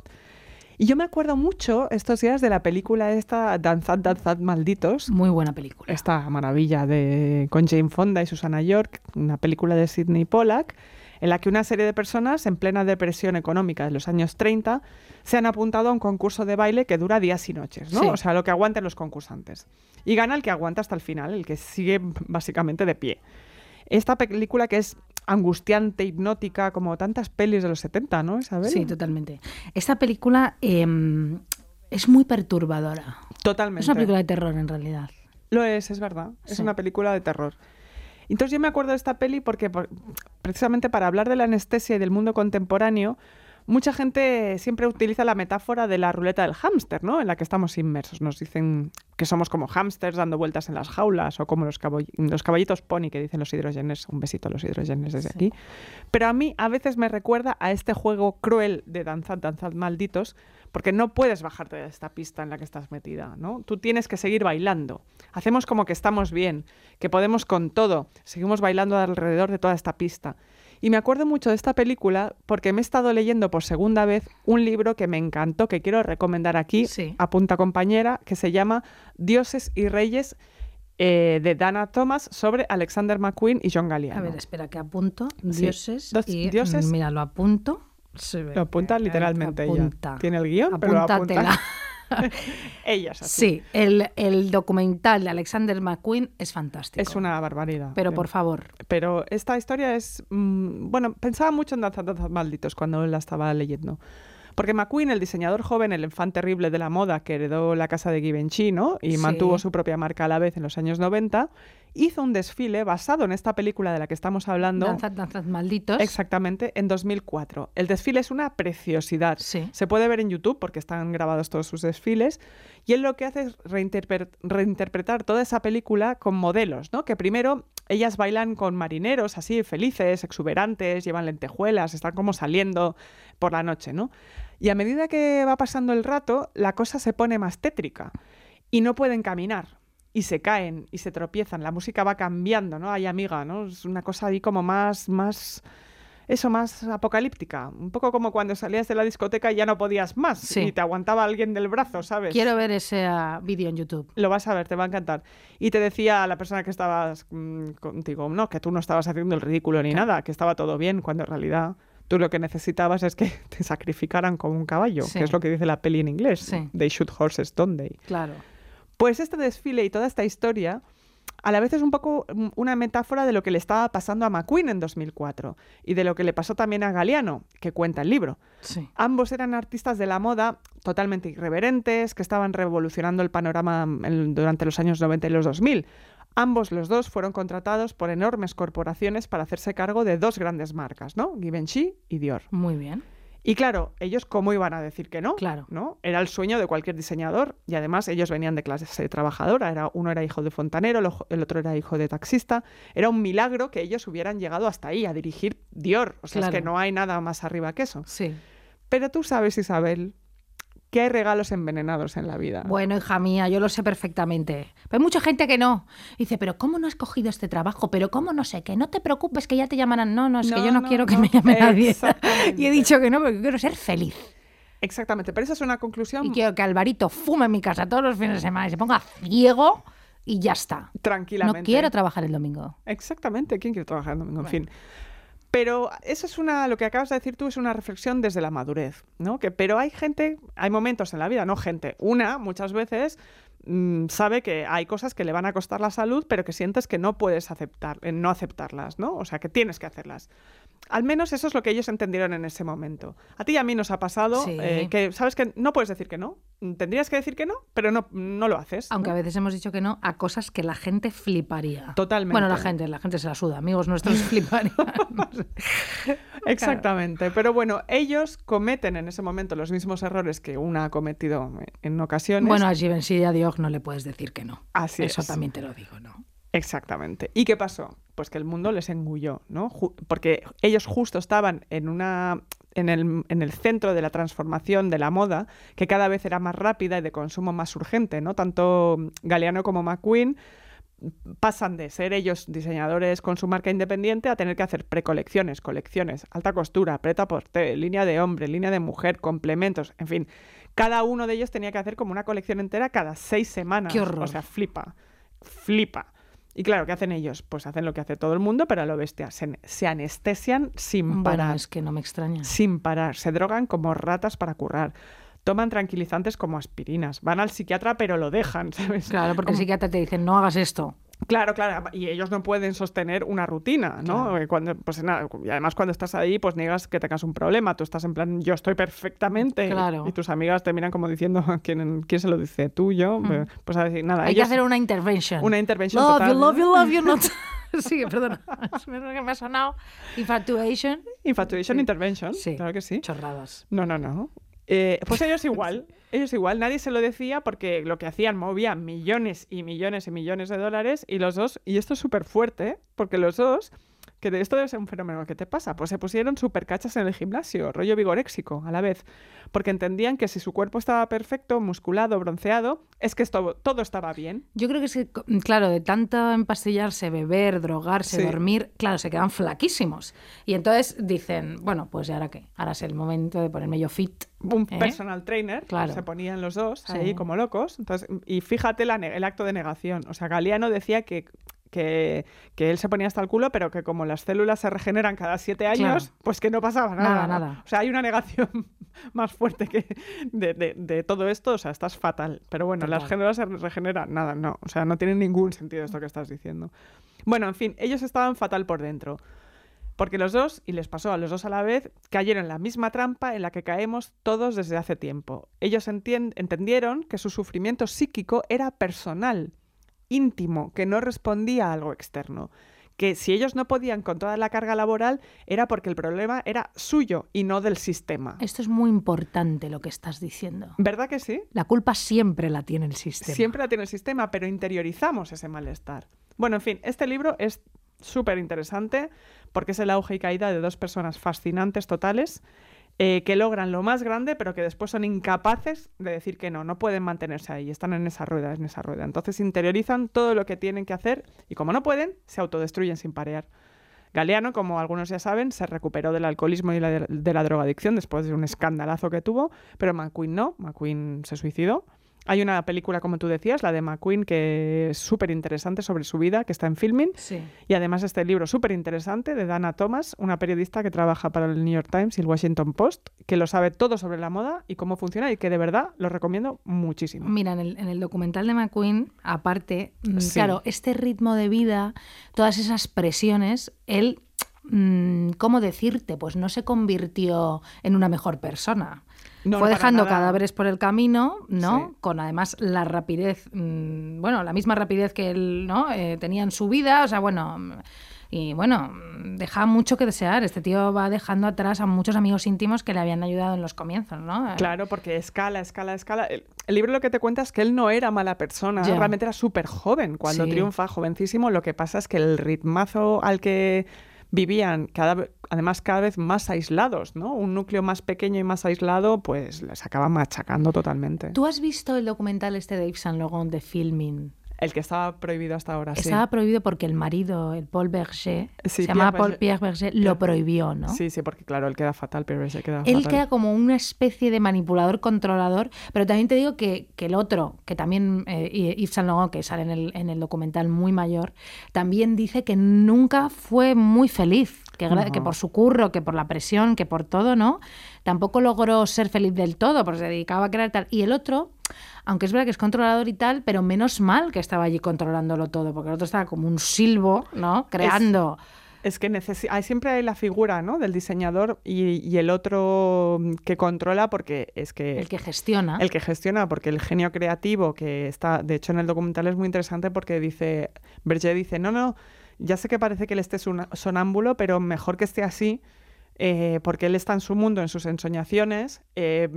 Y yo me acuerdo mucho estos días de la película esta, Danzad, Danzad, Malditos, Muy buena película. esta maravilla de con Jane Fonda y Susana York, una película de Sidney Pollack, en la que una serie de personas en plena depresión económica de los años 30 se han apuntado a un concurso de baile que dura días y noches, ¿no? Sí. O sea, lo que aguanten los concursantes. Y gana el que aguanta hasta el final, el que sigue básicamente de pie. Esta película que es angustiante, hipnótica, como tantas pelis de los 70, ¿no, Isabel? Sí, totalmente. Esta película em, es muy perturbadora. Totalmente. Es una película de terror, en realidad. Lo es, es verdad. Es Sí. una película de terror. Entonces yo me acuerdo de esta peli porque por- precisamente para hablar de la anestesia y del mundo contemporáneo, mucha gente siempre utiliza la metáfora de la ruleta del hámster, ¿no? En la que estamos inmersos. Nos dicen que somos como hámsters dando vueltas en las jaulas o como los, caballitos pony que dicen los hidrogenes. Un besito a los hidrogenes desde aquí. Pero a mí a veces me recuerda a este juego cruel de danzad, danzad malditos, porque no puedes bajarte de esta pista en la que estás metida, ¿no? Tú tienes que seguir bailando. Hacemos como que estamos bien, que podemos con todo. Seguimos bailando alrededor de toda esta pista. Y me acuerdo mucho de esta película porque me he estado leyendo por segunda vez un libro que me encantó, que quiero recomendar aquí, Sí. a punta compañera, que se llama Dioses y Reyes eh, de Dana Thomas sobre Alexander McQueen y John Galliano. A ver, espera, que apunto. Sí. Dioses. Dos y, dioses. mm, Mira, lo apunto. Se ve. Lo apunta Ahí, literalmente ella. apunta. Tiene el guion, pero lo apunta. Ellas así. Sí, el, el documental de Alexander McQueen es fantástico. Es una barbaridad. Pero Sí. por favor, Pero esta historia es. mm, bueno, pensaba mucho en Danzas Danzas Malditos cuando la estaba leyendo. Porque McQueen, el diseñador joven, el infante terrible de la moda que heredó la casa de Givenchy, ¿no? Y Sí. mantuvo su propia marca a la vez en los años 90, hizo un desfile basado en esta película de la que estamos hablando. danzad, danzad malditos. Exactamente, en 2004. El desfile es una preciosidad. Sí. Se puede ver en YouTube porque están grabados todos sus desfiles. Y él lo que hace es reinterpre- reinterpretar toda esa película con modelos, ¿no? Que primero ellas bailan con marineros así, felices, exuberantes, llevan lentejuelas, están como saliendo por la noche, ¿no? Y a medida que va pasando el rato, la cosa se pone más tétrica y no pueden caminar y se caen y se tropiezan. La música va cambiando, ¿no? Hay amiga, ¿no? Es una cosa ahí como más, más, eso, más apocalíptica. Un poco como cuando salías de la discoteca y ya no podías más Sí. y te aguantaba alguien del brazo, ¿sabes? Quiero ver ese ah, vídeo en YouTube. Lo vas a ver, te va a encantar. Y te decía la persona que estabas mm, contigo, no, que tú no estabas haciendo el ridículo ni nada, que estaba todo bien, cuando en realidad tú lo que necesitabas es que te sacrificaran como un caballo, Sí. que es lo que dice la peli en inglés. Sí. They shoot horses, don't they? Claro. Pues este desfile y toda esta historia a la vez es un poco mm, una metáfora de lo que le estaba pasando a McQueen en 2004 y de lo que le pasó también a Galeano, que cuenta el libro. Sí. Ambos eran artistas de la moda totalmente irreverentes, que estaban revolucionando el panorama en- durante los años 90 y los 2000. Ambos los dos fueron contratados por enormes corporaciones para hacerse cargo de dos grandes marcas, ¿no? Givenchy y Dior. Muy bien. Y claro, ellos cómo iban a decir que no, Claro. ¿no? Era el sueño de cualquier diseñador y además ellos venían de clase trabajadora, era uno era hijo de fontanero, el otro era hijo de taxista. Era un milagro que ellos hubieran llegado hasta ahí a dirigir Dior, o sea, es que no hay nada más arriba que eso. Sí. Pero tú sabes, Isabel, que hay regalos envenenados en la vida. Bueno, hija mía, yo lo sé perfectamente. Pero hay mucha gente que no. Dice, pero ¿cómo no has cogido este trabajo? Pero ¿cómo no sé qué? No te preocupes que ya te llamarán. No, no, es que No, yo no, no, quiero que no. me llame nadie. Y he dicho que no porque quiero ser feliz. Exactamente, pero esa es una conclusión Y quiero que Alvarito fume en mi casa todos los fines de semana y se ponga ciego y ya está. tranquilamente. No quiero trabajar el domingo. Exactamente, ¿quién quiere trabajar el domingo? En fin. Pero eso es una, lo que acabas de decir tú es una reflexión desde la madurez, ¿no? Que, pero hay gente, hay momentos en la vida, no gente, una muchas veces mm, sabe que hay cosas que le van a costar la salud, pero que sientes que no puedes aceptar, eh, no aceptarlas, ¿no? O sea, que tienes que hacerlas. Al menos eso es lo que ellos entendieron en ese momento. A ti y a mí nos ha pasado Sí. eh, que sabes que no puedes decir que no, tendrías que decir que no, pero no, no lo haces. ¿no? Aunque a veces hemos dicho que no a cosas que la gente fliparía. Totalmente. Bueno, la gente, la gente se la suda. Amigos nuestros fliparían. Exactamente, pero bueno, ellos cometen en ese momento los mismos errores que una ha cometido en ocasiones. bueno, a Givenchy y a Dior no le puedes decir que no. Así Eso es. también te lo digo, ¿no? Exactamente. ¿Y qué pasó? Pues que el mundo les engulló, ¿no? Ju- porque ellos justo estaban en una en el, en el centro de la transformación de la moda, que cada vez era más rápida y de consumo más urgente, ¿no? Tanto Galeano como McQueen pasan de ser ellos diseñadores con su marca independiente a tener que hacer precolecciones, colecciones, alta costura, preta porter, línea de hombre, línea de mujer, complementos, en fin. Cada uno de ellos tenía que hacer como una colección entera cada seis semanas. ¡Qué horror! O sea, flipa, flipa. Y claro, ¿qué hacen ellos? Pues hacen lo que hace todo el mundo, pero a lo bestia. Se, se anestesian sin Bueno, parar. es que no me extraña. Sin parar. Se drogan como ratas para currar. Toman tranquilizantes como aspirinas. Van al psiquiatra, pero lo dejan, ¿sabes? Claro, porque el psiquiatra te dice, no hagas esto. Claro, claro, y ellos no pueden sostener una rutina, ¿no? Claro. Eh, Cuando, pues nada, y además cuando estás ahí, pues niegas que tengas un problema. Tú estás en plan, yo estoy perfectamente. Claro. Y tus amigas te miran como diciendo, ¿quién, quién se lo dice? ¿Tú, yo? Pues a decir, nada, Hay que hacer una intervention. Una intervention Love total. you, love you, love you. Not... sí, perdona. Es lo que me ha sonado. Infatuation. Infatuation intervention, Sí. claro que sí. Chorradas. No, no, no. Eh, pues ellos igual, ellos igual, nadie se lo decía porque lo que hacían movía millones y millones y millones de dólares y los dos, y esto es súper fuerte, porque los dos, que de esto debe ser un fenómeno, ¿qué te pasa? Pues se pusieron súper cachas en el gimnasio, rollo vigoréxico a la vez, porque entendían que si su cuerpo estaba perfecto, musculado, bronceado, es que esto, todo estaba bien. Yo creo que es que, claro, de tanto empastillarse, beber, drogarse, Sí. dormir, claro, se quedan flaquísimos. Y entonces dicen, bueno, pues ¿y ahora qué? Ahora es el momento de ponerme yo fit. Un ¿Eh? personal trainer, Claro. se ponían los dos Sí. ahí como locos. Entonces, y fíjate la el acto de negación. O sea, Galeano decía que, que, que él se ponía hasta el culo, pero que como las células se regeneran cada siete años, Claro. pues que no pasaba nada. Nada, nada. O sea, hay una negación más fuerte que de, de- de todo esto. O sea, estás fatal. Pero bueno, las células se regeneran. Nada, no. O sea, no tiene ningún sentido esto que estás diciendo. Bueno, en fin, ellos estaban fatal por dentro. Porque los dos, y les pasó a los dos a la vez, cayeron en la misma trampa en la que caemos todos desde hace tiempo. Ellos entendieron que su sufrimiento psíquico era personal, íntimo, que no respondía a algo externo. Que si ellos no podían con toda la carga laboral era porque el problema era suyo y no del sistema. Esto es muy importante lo que estás diciendo. ¿Verdad que sí? La culpa siempre la tiene el sistema. Siempre la tiene el sistema, pero interiorizamos ese malestar. Bueno, en fin, este libro es súper interesante, porque es el auge y caída de dos personas fascinantes totales eh, que logran lo más grande, pero que después son incapaces de decir que no, no pueden mantenerse ahí, están en esa rueda, en esa rueda. Entonces interiorizan todo lo que tienen que hacer y como no pueden, se autodestruyen sin parear. Galeano, como algunos ya saben, se recuperó del alcoholismo y la- de la drogadicción después de un escandalazo que tuvo, pero McQueen no, McQueen se suicidó. Hay una película, como tú decías, la de McQueen, que es súper interesante sobre su vida, que está en filming. Sí. Y además este libro súper interesante de Dana Thomas, una periodista que trabaja para el New York Times y el Washington Post, que lo sabe todo sobre la moda y cómo funciona y que de verdad lo recomiendo muchísimo. Mira, en el, en el documental de McQueen, aparte, mm, Sí. claro, este ritmo de vida, todas esas presiones, él, ¿cómo decirte? Pues no se convirtió en una mejor persona. No, Fue dejando nada. cadáveres por el camino, ¿no? Sí. Con además la rapidez, mm, bueno, la misma rapidez que él, ¿no? Eh, tenía en su vida, o sea, bueno, mm, y bueno, mm, deja mucho que desear. Este tío va dejando atrás a muchos amigos íntimos que le habían ayudado en los comienzos, ¿no? Eh, Claro, porque escala, escala, escala. El, el libro lo que te cuenta es que él no era mala persona, realmente era súper joven cuando Sí. triunfa, jovencísimo. Lo que pasa es que el ritmazo al que vivían, cada, además cada vez más aislados, ¿no? Un núcleo más pequeño y más aislado, pues les acaba machacando totalmente. ¿Tú has visto el documental este de Yves Saint Laurent de Filming? El que estaba prohibido hasta ahora, sí. Estaba prohibido porque el marido, el Paul Berger, Sí, se Pierre llamaba Paul Berger. Pierre Berger, lo prohibió, ¿no? Sí, sí, porque claro, él queda fatal, pero ese queda Él fatal. queda como una especie de manipulador, controlador, pero también te digo que, que el otro, que también eh, Yves Saint Laurent, que sale en el, en el documental muy mayor, también dice que nunca fue muy feliz, que, que por su curro, que por la presión, que por todo, ¿no? Tampoco logró ser feliz del todo, porque se dedicaba a crear tal. Y el otro, aunque es verdad que es controlador y tal, pero menos mal que estaba allí controlándolo todo, porque el otro estaba como un silbo, ¿no? Creando. Es que necesi- hay, siempre hay la figura ¿no? del diseñador y, y el otro que controla porque es que... el que gestiona. el que gestiona, porque el genio creativo que está, de hecho en el documental es muy interesante porque dice, Berger dice, no, no, ya sé que parece que él esté sonámbulo, pero mejor que esté así, eh, porque él está en su mundo, en sus ensoñaciones, eh,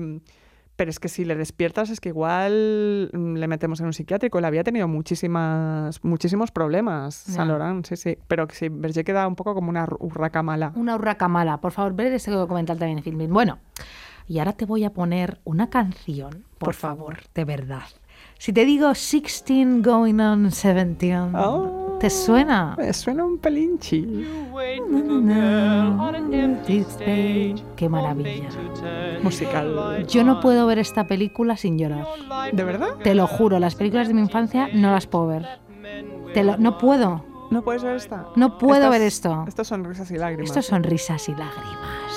pero es que si le despiertas es que igual mm, le metemos en un psiquiátrico. Él había tenido muchísimas, muchísimos problemas. San Laurent, sí, sí. Pero que sí, Berger queda un poco como una urraca mala. Una urraca mala. Por favor, ver este documental también en Filmin. Bueno, y ahora te voy a poner una canción, por, Por favor, de verdad. Si te digo 16 going on 17, Oh. ¿te suena? Me suena un pelinchi. Qué maravilla. Musical. Yo no puedo ver esta película sin llorar. ¿De verdad? Te lo juro, las películas de mi infancia no las puedo ver. Te lo- no puedo. ¿No puedes ver esta? No puedo Estas- ver esto. Estas son risas y lágrimas. Esto son risas y lágrimas.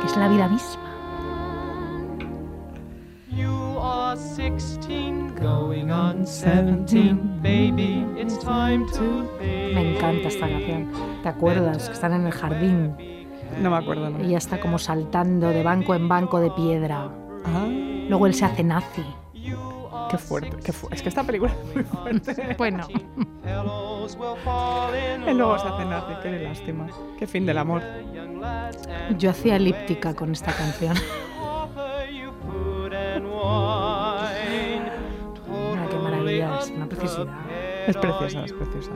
Que es la vida misma. Are 16, going on 17, baby. It's time to think. Me encanta esta canción. ¿Te acuerdas? Que están en el jardín. No me acuerdo. ¿no? Ella está como saltando de banco en banco de piedra. Ah, Luego él se hace nazi. qué fuerte. Qué fu- es que esta película es muy fuerte. Bueno, Y luego se hace nazi. Qué lástima. Qué fin del amor. yo hacía elíptica con esta canción. es preciosa, es preciosa.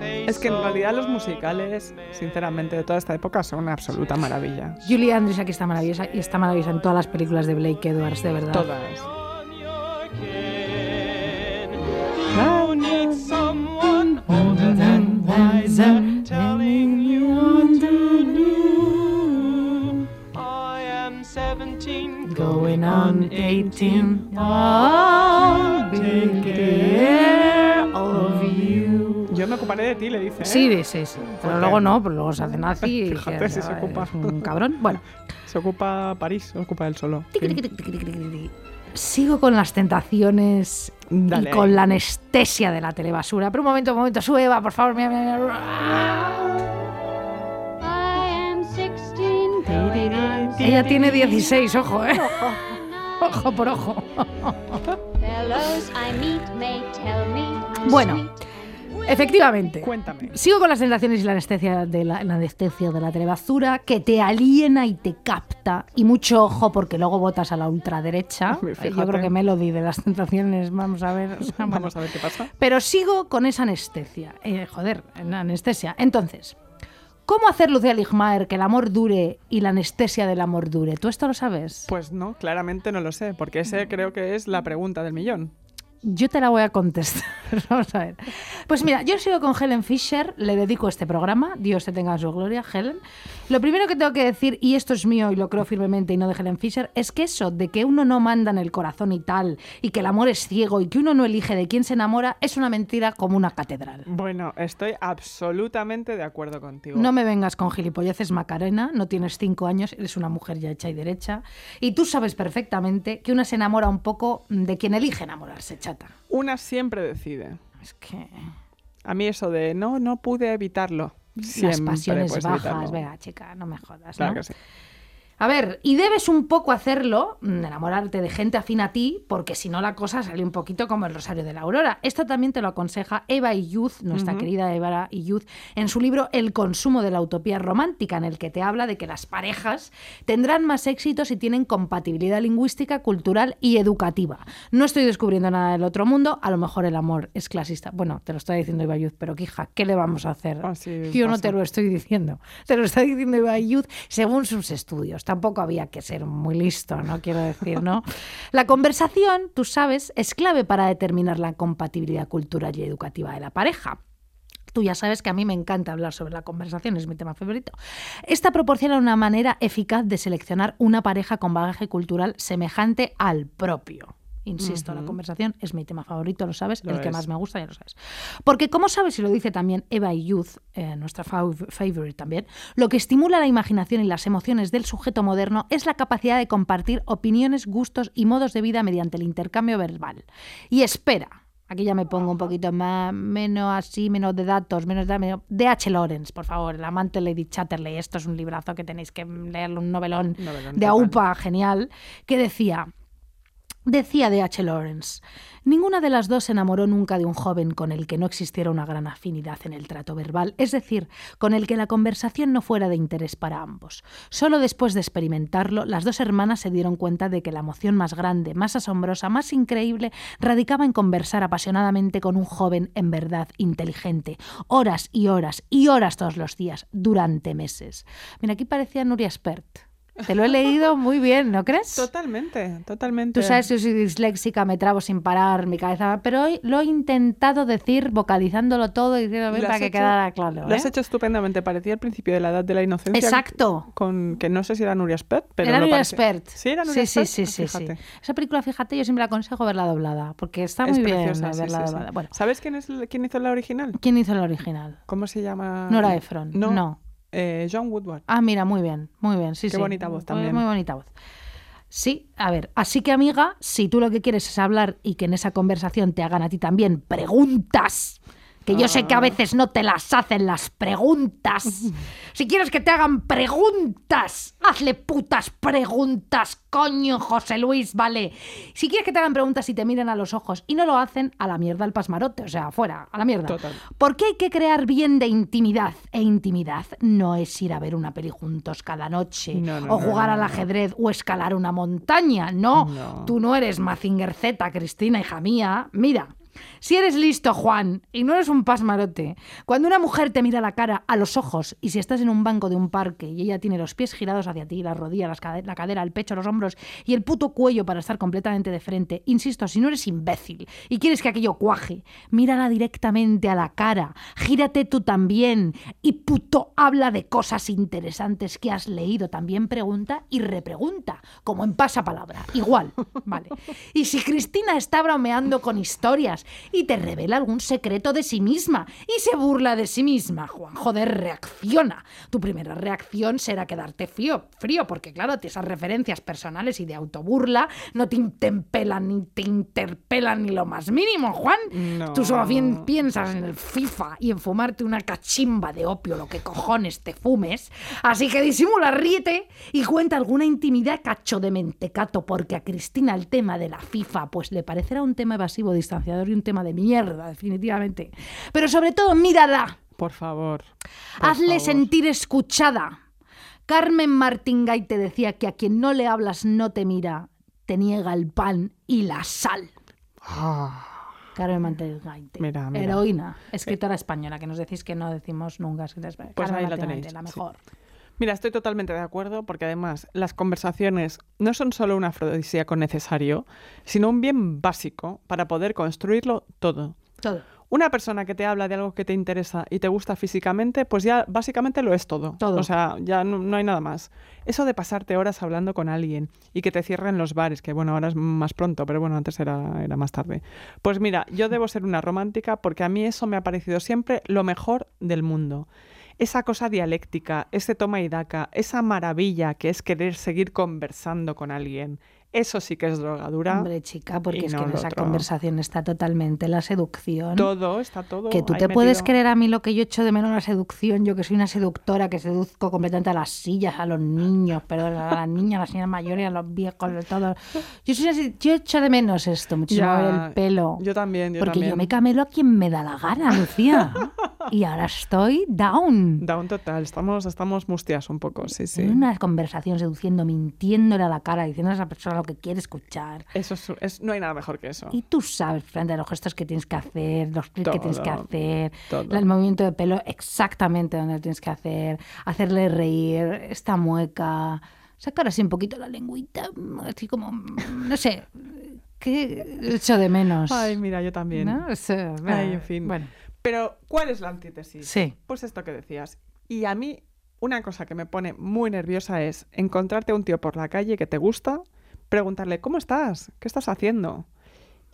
Es que en realidad los musicales, sinceramente, de toda esta época son una absoluta maravilla. Julie Andrews aquí está maravillosa y está maravillosa en todas las películas de Blake Edwards, de verdad. Todas. Going on 18. I'll take care of you. Yo me ocuparé de ti, le dice. ¿eh? Sí, sí. Pero Porque- luego no, pero luego se hace nazi y Fíjate que- si se ocupa. es un cabrón. Bueno. Se ocupa París, se ocupa él solo. Sigo con las tentaciones Dale y con la anestesia de la telebasura. Pero un momento, un momento, sube, va, por favor. Mira, mira, mira. Ella tiene 16, ojo, ¿eh? Ojo por ojo. Bueno. Efectivamente. Cuéntame. Sigo con las sensaciones y la anestesia de la, la anestesia de la telebasura que te aliena y te capta. Y mucho ojo porque luego votas a la ultraderecha. Yo creo que Melody de las sensaciones, vamos a ver. o sea, bueno. Vamos a ver qué pasa. Pero sigo con esa anestesia. Eh, joder, en la anestesia. Entonces, ¿cómo hacer, Lucía Ligmaer, que el amor dure y la anestesia del amor dure? ¿Tú esto lo sabes? Pues no, claramente no lo sé, porque ese creo que es la pregunta del millón. Yo te la voy a contestar. Vamos a ver. Pues mira, yo sigo con Helen Fisher, le dedico este programa, Dios te tenga en su gloria, Helen. Lo primero que tengo que decir, y esto es mío y lo creo firmemente y no de Helen Fisher, es que eso de que uno no manda en el corazón y tal, y que el amor es ciego y que uno no elige de quién se enamora, es una mentira como una catedral. Bueno, estoy absolutamente de acuerdo contigo. No me vengas con gilipolleces, Macarena, no tienes cinco años, eres una mujer ya hecha y derecha, y tú sabes perfectamente que una se enamora un poco de quien elige enamorarse, chata. Una siempre decide. Es que... A mí eso de no, no pude evitarlo. Siempre las pasiones bajas, venga, chica, no me jodas. Claro ¿no? que sí. A ver, y debes un poco hacerlo, mm, enamorarte de gente afín a ti, porque si no la cosa sale un poquito como el Rosario de la Aurora. Esto también te lo aconseja Eva Youth, nuestra querida Eva Youth, en su libro El consumo de la utopía romántica, en el que te habla de que las parejas tendrán más éxito si tienen compatibilidad lingüística, cultural y educativa. No estoy descubriendo nada del otro mundo, a lo mejor el amor es clasista. Bueno, te lo está diciendo Eva Youth, pero quija, ¿qué le vamos a hacer? Así Yo no te lo estoy diciendo. Te lo está diciendo Eva Youth según sus estudios. Tampoco había que ser muy listo, ¿no? Quiero decir, ¿no? La conversación, tú sabes, es clave para determinar la compatibilidad cultural y educativa de la pareja. Tú ya sabes que a mí me encanta hablar sobre la conversación, es mi tema favorito. Esta proporciona una manera eficaz de seleccionar una pareja con bagaje cultural semejante al propio. Insisto, la conversación es mi tema favorito, lo sabes, Lo el que más me gusta, ya lo sabes. Porque, como sabes, y lo dice también Eva Youth, eh, nuestra fav- favorite también, lo que estimula la imaginación y las emociones del sujeto moderno es la capacidad de compartir opiniones, gustos y modos de vida mediante el intercambio verbal. Y espera, aquí ya me pongo un poquito más, menos así, menos de datos, menos de, menos- de H. Lawrence, por favor, el amante Lady Chatterley. Esto es un librazo que tenéis que leerlo, un novelón, Novelón de. AUPA, genial, que decía... Decía de H. Lawrence, ninguna de las dos se enamoró nunca de un joven con el que no existiera una gran afinidad en el trato verbal, es decir, con el que la conversación no fuera de interés para ambos. Solo después de experimentarlo, las dos hermanas se dieron cuenta de que la emoción más grande, más asombrosa, más increíble, radicaba en conversar apasionadamente con un joven en verdad inteligente, horas y horas y horas todos los días, durante meses. Mira, aquí parecía Nuria Spert. Te lo he leído muy bien, ¿no crees? Totalmente, totalmente. Tú sabes, yo soy disléxica, me trabo sin parar, mi cabeza. Pero hoy lo he intentado decir vocalizándolo todo y diciendo Lo para que hecho- quedara claro. Lo has ¿eh? hecho estupendamente. Parecía el principio de la edad de la inocencia. Exacto. Con que no sé si era Nuria Spert, pero Era Nuria. Spert. Sí, era Nuria sí, Spert. sí, sí, sí, sí. Esa película, fíjate, yo siempre la aconsejo verla doblada, porque está Es muy bien sí, verla sí, doblada. Bueno, ¿Sabes quién, es, quién hizo la original? ¿quién hizo la original? ¿Cómo se llama? Nora Ephron. No. No. Eh, John Woodward. Ah, mira, muy bien, muy bien, sí, Qué sí. bonita voz también. Muy bonita voz. Sí, a ver, así que amiga, si tú lo que quieres es hablar y que en esa conversación te hagan a ti también preguntas, que yo sé que Ah. a veces no te las hacen las preguntas. Si quieres que te hagan preguntas, hazle putas preguntas, coño, José Luis, vale. Si quieres que te hagan preguntas y te miren a los ojos y no lo hacen, a la mierda el pasmarote, o sea, fuera, a la mierda. Total. Porque hay que crear bien de intimidad. E intimidad no es ir a ver una peli juntos cada noche, No, no, o jugar no, al ajedrez, o escalar una montaña. No, No. tú no eres Mazinger Z, Cristina, hija mía. Mira. Si eres listo, Juan, y no eres un pasmarote, cuando una mujer te mira la cara a los ojos y si estás en un banco de un parque y ella tiene los pies girados hacia ti, las rodillas, la cadera, el pecho, los hombros y el puto cuello para estar completamente de frente, insisto, si no eres imbécil y quieres que aquello cuaje, mírala directamente a la cara, gírate tú también y puto habla de cosas interesantes que has leído, también pregunta y repregunta, como en pasapalabra, igual, vale. Y si Cristina está bromeando con historias y te revela algún secreto de sí misma y se burla de sí misma, Juan, joder, reacciona. Tu primera reacción será quedarte frío, frío, porque claro, esas referencias personales y de autoburla no te interpelan ni te interpelan ni lo más mínimo, Juan. No. Tú solo bien piensas en el FIFA y en fumarte una cachimba de opio, lo que cojones te fumes. Así que disimula, ríete y cuenta alguna intimidad cacho de mentecato, porque a Cristina el tema de la FIFA pues le parecerá un tema evasivo, distanciador un tema de mierda, definitivamente. Pero sobre todo, mírala. Por favor. por Hazle favor. sentir escuchada. Carmen Martín te decía que a quien no le hablas no te mira, te niega el pan y la sal. Ah, Carmen Martín Gaite, Mira, mira. heroína, escritora española, que nos decís que no decimos nunca escritora española. Pues Carmen ahí Martín tenéis, Gaite, la sí. Mira, estoy totalmente de acuerdo porque además las conversaciones no son solo un afrodisíaco necesario, sino un bien básico para poder construirlo todo. Todo. Una persona que te habla de algo que te interesa y te gusta físicamente, pues ya básicamente lo es todo. Todo. O sea, ya no, no hay nada más. Eso de pasarte horas hablando con alguien y que te cierren los bares, que bueno, ahora es más pronto, pero bueno, antes era, era más tarde. Pues mira, yo debo ser una romántica porque a mí eso me ha parecido siempre lo mejor del mundo. Esa cosa dialéctica, ese toma y daca, esa maravilla que es querer seguir conversando con alguien. Eso sí que es drogadura. Hombre, chica, porque es no que en esa otro. conversación está totalmente la seducción. Todo, está todo. Que tú te puedes creer a mí lo que yo echo de menos la seducción, yo que soy una seductora que seduzco completamente a las sillas, a los niños, perdón, a las niñas, a las señoras mayores, a los viejos, de todo. Yo soy una yo echo de menos esto, muchísimo Ya, el pelo. Yo también, yo porque también. yo me camelo a quien me da la gana, Lucía. y ahora estoy down. Da un total, estamos, estamos mustias un poco, sí, sí. En una conversación seduciendo, mintiéndole a la cara, diciendo a esa persona lo que quiere escuchar. Eso es, es- no hay nada mejor que eso. Y tú sabes, frente a los gestos que tienes que hacer, los clics que tienes que hacer, todo. el movimiento de pelo exactamente donde lo tienes que hacer, hacerle reír, esta mueca, sacar así un poquito la lengüita, así como, no sé, que echo de menos. Ay, mira, yo también. ¿no? O sea, Ay, en fin. Bueno, Pero, ¿cuál es la antítesis? sí. Pues esto que decías. Y a mí, una cosa que me pone muy nerviosa es encontrarte un tío por la calle que te gusta, preguntarle, ¿cómo estás? ¿Qué estás haciendo?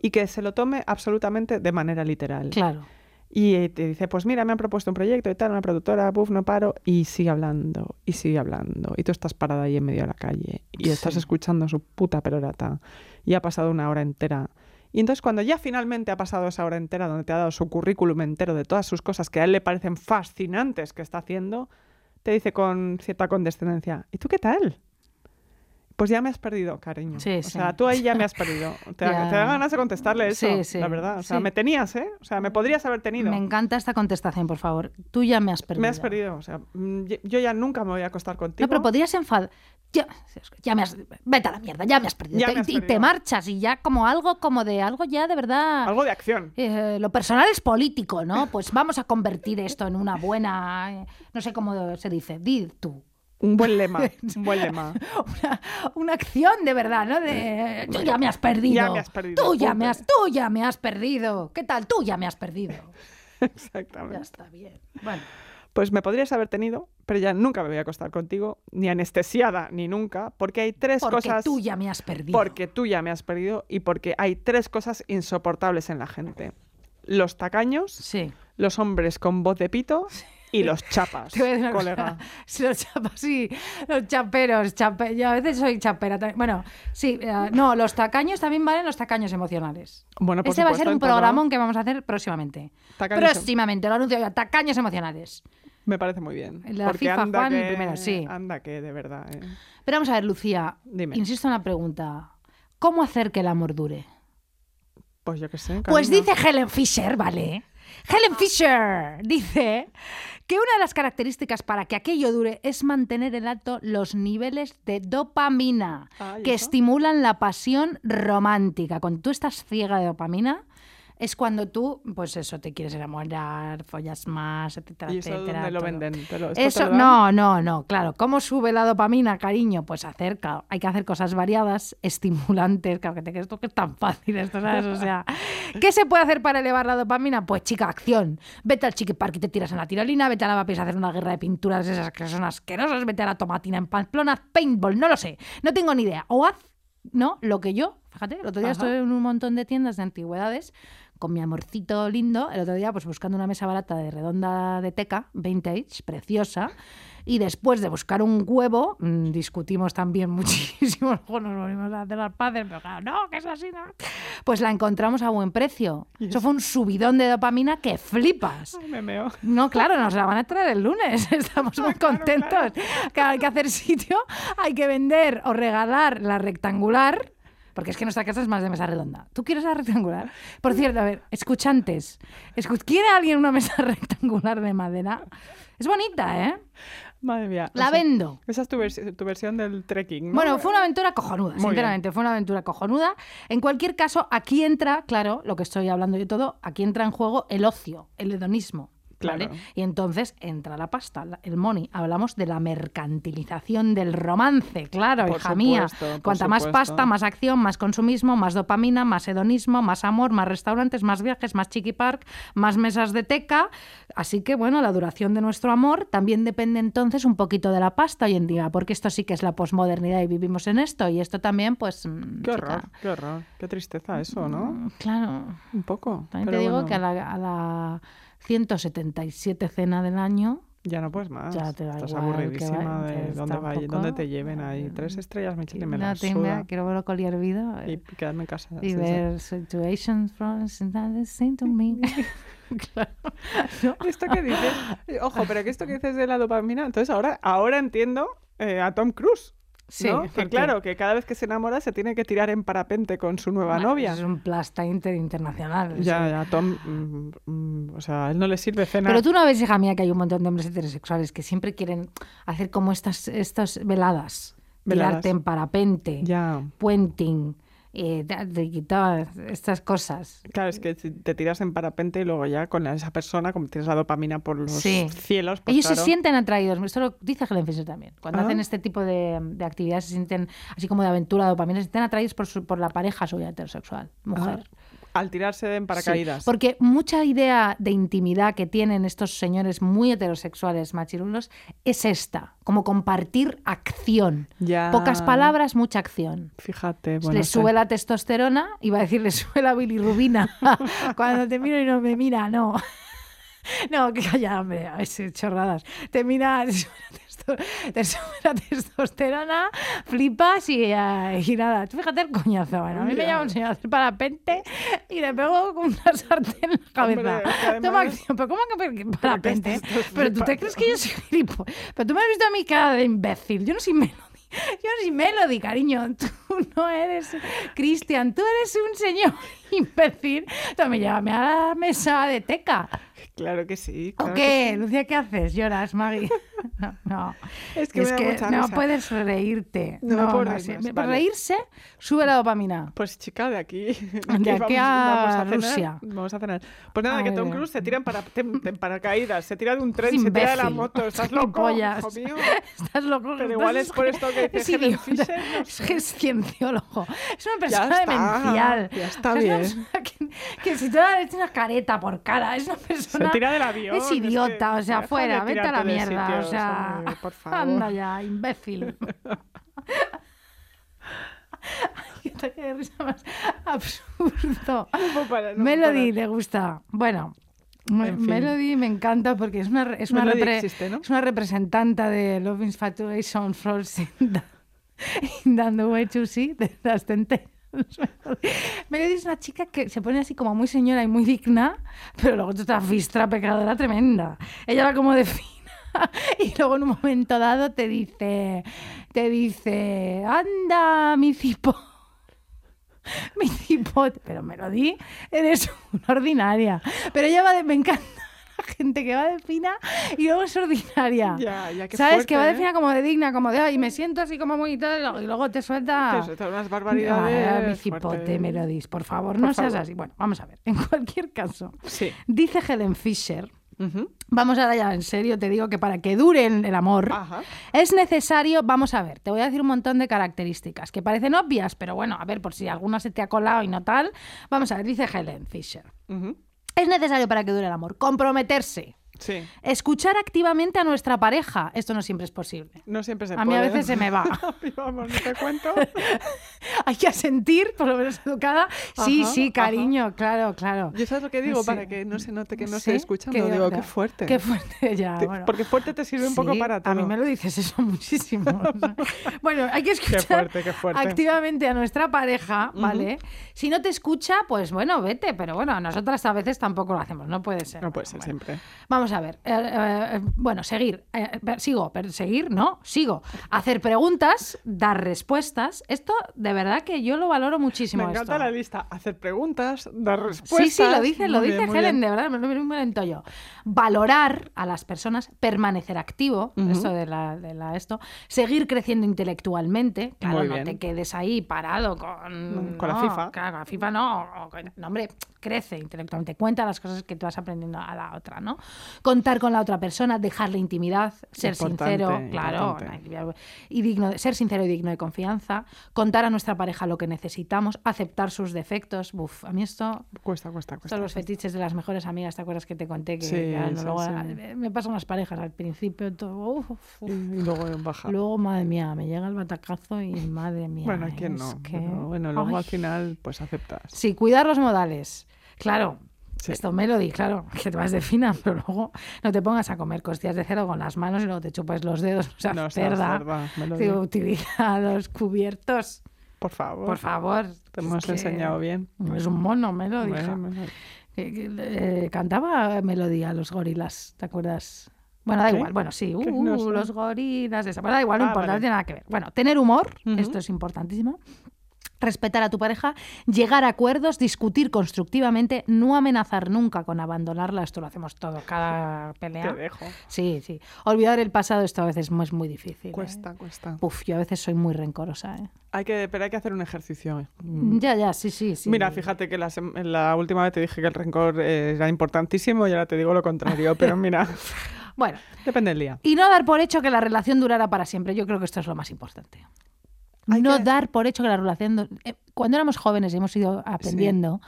Y que se lo tome absolutamente de manera literal. Claro. Y eh, te dice, pues mira, me han propuesto un proyecto y tal, una productora, buf, no paro, y sigue hablando, y sigue hablando. Y tú estás parada ahí en medio de la calle, y estás escuchando su puta perorata, y ha pasado una hora entera. Y entonces cuando ya finalmente ha pasado esa hora entera, donde te ha dado su currículum entero de todas sus cosas que a él le parecen fascinantes que está haciendo, te dice con cierta condescendencia, ¿y tú qué tal? Pues ya me has perdido, cariño. Sí, o sí. sea, tú ahí ya me has perdido. Te, da ganas de contestarle eso, Sí, sí, la verdad. O sea, me tenías, ¿eh? O sea, me podrías haber tenido. Me encanta esta contestación, por favor. Tú ya me has perdido. Me has perdido. O sea, mm, yo ya nunca me voy a acostar contigo. No, pero podrías enfadar. Ya, ya me has. Vete a la mierda, ya me has perdido. Ya Te- me has y te marchas y ya como algo como de algo ya de verdad. Algo de acción. eh, lo personal es político, ¿no? Pues vamos a convertir esto en una buena. eh, no sé cómo se dice. Di tú. Un buen lema. un buen lema. Una, una acción de verdad, ¿no? De. Tú ya me has perdido. Ya me has perdido, Tú ya me has, tú ya me has perdido. ¿Qué tal? Tú ya me has perdido. Ya Exactamente. está bien. Bueno. Pues me podrías haber tenido, pero ya nunca me voy a acostar contigo, ni anestesiada, ni nunca, porque hay tres Porque cosas. tú ya me has perdido. Porque tú ya me has perdido y porque hay tres cosas insoportables en la gente: los tacaños, Sí. los hombres con voz de pito y los chapas, colega. los chapas, sí, los chaperos, chape- yo a veces soy chapera también. Bueno, sí, eh, no, los tacaños también valen los tacaños emocionales. Bueno, por Este va a ser un programón que vamos a hacer próximamente. Tacaños em- próximamente, lo anuncio ya, tacaños emocionales. Me parece muy bien. La porque FIFA, anda Juan, que, primero, sí. Anda que, de verdad. ¿eh? Pero vamos a ver, Lucía, Dime. insisto en la pregunta. ¿Cómo hacer que el amor dure? Pues yo qué sé. Pues dice Helen Fisher, ¿vale? Helen Fisher dice que una de las características para que aquello dure es mantener en alto los niveles de dopamina Ah, ¿y que estimulan la pasión romántica. Cuando tú estás ciega de dopamina, es cuando tú, pues eso, te quieres enamorar, follas más, etcétera, ¿Y eso etcétera. dónde lo venden? ¿Te lo- esto te Eso, lo no, no, no, claro. ¿Cómo sube la dopamina, cariño? Pues hacer, claro, hay que hacer cosas variadas, estimulantes, claro, que te tú que es tan fácil esto, ¿sabes? O sea, ¿qué se puede hacer para elevar la dopamina? Pues chica, acción. Vete al chiqui park y te tiras en la tirolina, vete a Lavapiés a hacer una guerra de pinturas esas que son asquerosas, vete a la tomatina en Pamplona, paintball, no lo sé, no tengo ni idea. O haz, ¿no? Lo que yo, fíjate, el otro día Ajá. estuve en un montón de tiendas de antigüedades con mi amorcito lindo, el otro día pues buscando una mesa barata de redonda de teca, vintage, preciosa, y después de buscar un huevo, mm, discutimos también muchísimo, luego nos volvimos a hacer las paces, pero claro, no, que es así, no. Pues la encontramos a buen precio. Eso fue un subidón de dopamina que flipas. Ay, me meo. No, claro, nos la van a traer el lunes. Estamos muy contentos. Claro, hay que hacer sitio, hay que vender o regalar la rectangular. Porque es que nuestra casa es más de mesa redonda. ¿Tú quieres la rectangular? Por cierto, a ver, escuchantes. escu- ¿Quiere alguien una mesa rectangular de madera? Es bonita, ¿eh? Madre mía. La o sea, vendo. Esa es tu, versi- tu versión del trekking, ¿no? Bueno, fue una aventura cojonuda, Muy sinceramente, fue una aventura cojonuda. En cualquier caso, aquí entra, claro, lo que estoy hablando yo todo, aquí entra en juego el ocio, el hedonismo. ¿Vale? Claro. Y entonces entra la pasta, el money. Hablamos de la mercantilización del romance, claro, Por hija mía. supuesto, Cuanta más pasta, más acción, más consumismo, más dopamina, más hedonismo, más amor, más restaurantes, más viajes, más chiqui park, más mesas de teca. Así que, bueno, la duración de nuestro amor también depende entonces un poquito de la pasta hoy en día, porque esto sí que es la posmodernidad y vivimos en esto. Y esto también, pues. mm, Qué chica, horror, qué horror. Qué tristeza eso, ¿no? mm, Claro. Un poco. También te digo bueno, que a la, a la 177 cena del año. Ya no puedes más. Ya te da Estás igual aburridísima va- de dónde, un dónde te lleven ahí. Tres estrellas, Michelin, me la suda. quiero con hervido. Y eh, quedarme en casa. Y sí, sí. ver situations from same to me. claro. ¿No? Esto que dices, ojo, pero que esto que dices de la dopamina, entonces ahora, ahora entiendo eh, a Tom Cruise. Sí, ¿no? ¿por Que claro, que cada vez que se enamora se tiene que tirar en parapente con su nueva Bueno, novia. Es un plasta inter internacional. Ya, ya, Tom, mm, mm, o sea, a él no le sirve cenar. Pero tú no ves, hija mía, que hay un montón de hombres heterosexuales que siempre quieren hacer como estas, estas veladas. Veladas. Tirarte en parapente, Ya, puenting, eh, de- todas estas cosas. claro, es que te tiras en parapente y luego ya con esa persona, como tienes la dopamina por los Sí. cielos, pues Ellos se sienten atraídos, esto lo dice Helen Fisher también. Cuando Ah. hacen este tipo de, de actividades se sienten así como de aventura, dopamina, se sienten atraídos por, su- por la pareja suya heterosexual, mujer. Ah, al tirarse en Sí, paracaídas. porque mucha idea de intimidad que tienen estos señores muy heterosexuales machirulos es esta, como compartir acción. Ya. Pocas palabras, mucha acción. Fíjate, bueno, le sube la testosterona, iba a decir, le sube la bilirrubina. Cuando te miro y no me mira, no. No, que calla, hombre, a si chorradas. Te mira, te sube la testosterona, flipas y, eh, y nada. Tú fíjate el coñazo. Bueno, a mí me Ya. llama un señor a hacer parapente y le pego con una sartén en la cabeza. Hombre, Toma acción. ¿Pero cómo que parapente? tú Pero tú te crees que yo soy gilipollas. Pero tú me has visto a mi cara de imbécil. Yo no soy Melody. Yo no soy Melody, cariño. Tú no eres Cristian. Tú eres un señor imbécil. Tome, llévame a la mesa de teca. Claro que sí. ¿O claro que qué? sí. Lucía, ¿qué haces? ¿Lloras, Maggie? No, no. Es que me da mucha no risa. puedes reírte. No sí. más, Por vale. reírse, sube la dopamina. Pues chica, de aquí, De aquí a cenar, Rusia. vamos a cenar. Pues nada, que Ay, Tom. Cruise se tira en, para- paracaídas, se tira de un tren, Es se tira de la moto. ¿Estás Es loco, hijo mío? Estás loco. Pero igual es por esto que dice es Helen idiota. Fisher, no Es que es cienciólogo. Es una Ya persona está, demencial. ya está O sea, es una bien. que, que si da es una careta por cara, es una persona. Tira del avión, Es es que idiota, o sea, fuera, vete a la mierda. o sea, hombre, por favor. anda ya, imbécil. Ay, qué ataque de risa más absurdo. No Melody le gusta. Bueno, me- En fin. Melody me encanta porque es una, es una, Melody repre- existe, ¿no? es una representante de Love Infatuation Flows in the, in the Way to See de las Temptations. Melody es una chica que se pone así como muy señora y muy digna, pero luego es otra fistra pecadora tremenda. Ella va como de fina y luego en un momento dado te dice, te dice, anda, mi cipo. Mi cipote, pero Melody, eres una ordinaria. Pero ella va de, me encanta gente que va de fina y luego es ordinaria. Ya, ya, qué ¿Sabes? que va de ¿eh? fina como de digna, como de, ay, me siento así como muy y tal, y luego- y te suelta... Te suelta unas barbaridades. mi. Melodis, por favor, Por no seas así. Bueno, vamos a ver. En cualquier caso, Sí. dice Helen Fisher, Ujú. vamos ahora ya en serio, te digo que para que dure el amor, Ajá. es necesario, vamos a ver, te voy a decir un montón de características que parecen obvias, pero bueno, a ver, por si alguna se te ha colado y no tal, vamos a ver, dice Helen Fisher. Ujú. Es necesario para que dure el amor. Comprometerse, Sí. escuchar activamente a nuestra pareja. Esto no siempre es posible. No siempre se A puede. mí a veces se me va. Vamos, no te cuento. Hay que sentir, por lo menos educada. Sí, Ajá, sí, ajá. cariño, claro, claro. Yo sabes lo que digo Sí. para que no se note que no Sí, se escucha. No digo, qué fuerte. Qué fuerte ya. Te- bueno. Porque fuerte te sirve un poco para todo. A mí me lo dices eso muchísimo. bueno, hay que escuchar fuerte, qué fuerte. activamente a nuestra pareja, ¿vale? Si no te escucha, pues bueno, vete, pero bueno, nosotras a veces tampoco lo hacemos, no puede ser. No puede ser Bueno, siempre. Vamos Vamos a ver. eh, eh, bueno, seguir. eh, sigo. per- seguir, no, sigo. Hacer preguntas, dar respuestas. Esto, de verdad que yo lo valoro muchísimo. Me encanta esto. la lista. Hacer preguntas, dar respuestas. Sí, sí, lo dice, lo Muy dice bien, Helen, de verdad, me lo invento yo. Valorar a las personas, permanecer activo, Ujú. esto de la, de la esto, seguir creciendo intelectualmente, claro, no te quedes ahí parado con, Con la FIFA. Claro, con la FIFA no, con- no, hombre, crece intelectualmente, cuenta las cosas que tú vas aprendiendo a la otra, ¿no? Contar con la otra persona, dejarle intimidad, ser Importante, sincero, claro, importante. y digno de, ser sincero y digno de confianza, contar a nuestra pareja lo que necesitamos, aceptar sus defectos, Uf, a mí esto Cuesta, cuesta, cuesta. son los fetiches de las mejores amigas, ¿te acuerdas que te conté? Que Sí, claro, sí, luego, sí. eh, me pasan las parejas al principio, todo, uf, uf, Y, luego en baja. luego, madre mía, me llega el batacazo y madre mía. bueno, ¿quién no? que- Pero bueno, luego Ay. al final, pues aceptas. Sí, cuidar los modales. Claro. Sí. Esto Melody, claro, que te vas de fina, pero luego no te pongas a comer costillas de cerdo con las manos y luego te chupas los dedos, o sea, No cerda. Melody. Utiliza los cubiertos, Por favor. por favor. Te Es hemos que enseñado bien. Es un mono, Melody. Bueno, Melody. que, eh, cantaba melodía los gorilas, ¿te acuerdas? Bueno, da ¿Qué? igual, bueno, sí, uh, No los gorilas, esa. Bueno, da igual, no Ah, importa, vale. no tiene nada que ver. Bueno, tener humor, esto es importantísimo. Respetar a tu pareja, llegar a acuerdos, discutir constructivamente, no amenazar nunca con abandonarla. Esto lo hacemos todo, cada pelea. Te dejo. Sí, sí. Olvidar el pasado, esto a veces es muy difícil. ¿eh? Cuesta, cuesta. Uf, yo a veces soy muy rencorosa. ¿eh? Hay que, pero hay que hacer un ejercicio. ¿eh? Ya, ya, sí, sí, sí. Mira, fíjate que la, sem- la última vez te dije que el rencor era importantísimo y ahora te digo lo contrario. Pero mira, Bueno, depende del día. Y no dar por hecho que la relación durara para siempre. Yo creo que esto es lo más importante. Hay no que- dar por hecho que la relación... eh, Cuando éramos jóvenes y hemos ido aprendiendo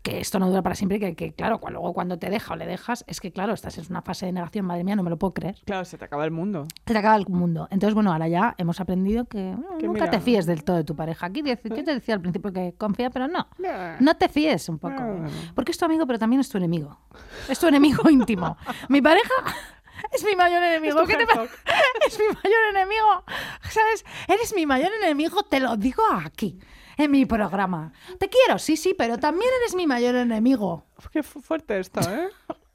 que esto no dura para siempre, que, que, claro, cu- luego cuando te deja o le dejas, es que claro, estás en una fase de negación, madre mía, no me lo puedo creer. Claro, se te acaba el mundo. Se te acaba el mundo. Entonces, bueno, ahora ya hemos aprendido que, bueno, Que nunca mira. te fíes del todo de tu pareja. Aquí yo te decía al principio que confía, pero no. No te fíes un poco. No. Porque es tu amigo, pero también es tu enemigo. Es tu enemigo íntimo. Mi pareja es mi mayor enemigo. Es mi mayor enemiego. ¿Sabes? Eres mi mayor enemigo, te lo digo aquí, en mi programa. Te quiero, sí, sí, pero también eres mi mayor enemigo. Qué fu- fuerte esto, ¿eh?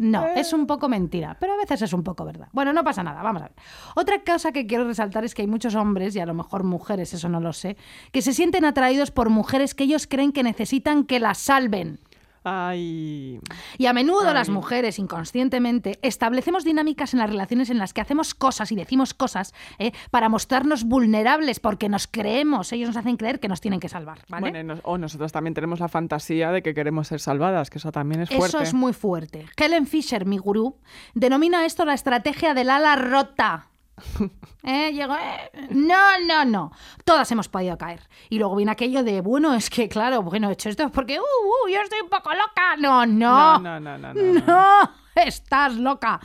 No, Eh. es un poco mentira, pero a veces es un poco verdad. Bueno, no pasa nada, vamos a ver. Otra cosa que quiero resaltar es que hay muchos hombres, y a lo mejor mujeres, eso no lo sé, que se sienten atraídos por mujeres que ellos creen que necesitan que las salven. Ay. Y a menudo Ay. las mujeres, inconscientemente, establecemos dinámicas en las relaciones en las que hacemos cosas y decimos cosas ¿eh? para mostrarnos vulnerables porque nos creemos, ellos nos hacen creer que nos tienen que salvar. ¿vale? Bueno, y nos- o nosotros también tenemos la fantasía de que queremos ser salvadas, que eso también es fuerte. Eso es muy fuerte. Helen Fisher, mi gurú, denomina esto la estrategia del ala rota. ¿Eh? Llegó, eh, No, no, no. Todas hemos podido caer. Y luego viene aquello de, bueno, es que claro, bueno, he hecho esto porque, uh, uh, yo estoy un poco loca. No, no. No, no, no, no. no, no. Estás loca.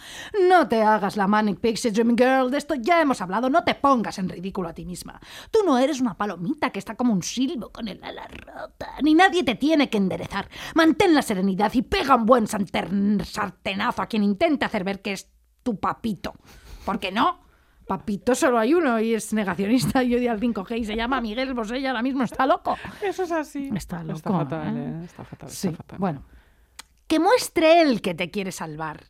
No te hagas la Manic Pixie Dream Girl. De esto ya hemos hablado. No te pongas en ridículo a ti misma. Tú no eres una palomita que está como un silbo con el ala rota. Ni nadie te tiene que enderezar. Mantén la serenidad y pega un buen sartenazo a quien intente hacer ver que es tu papito. Porque no. Papito solo hay uno y es negacionista y odia al 5G y se llama Miguel Bosé y ahora mismo está loco. Eso es así. Está loco, Está fatal, ¿eh? ¿eh? Está fatal, Sí, está fatal. bueno. Que muestre él que te quiere salvar.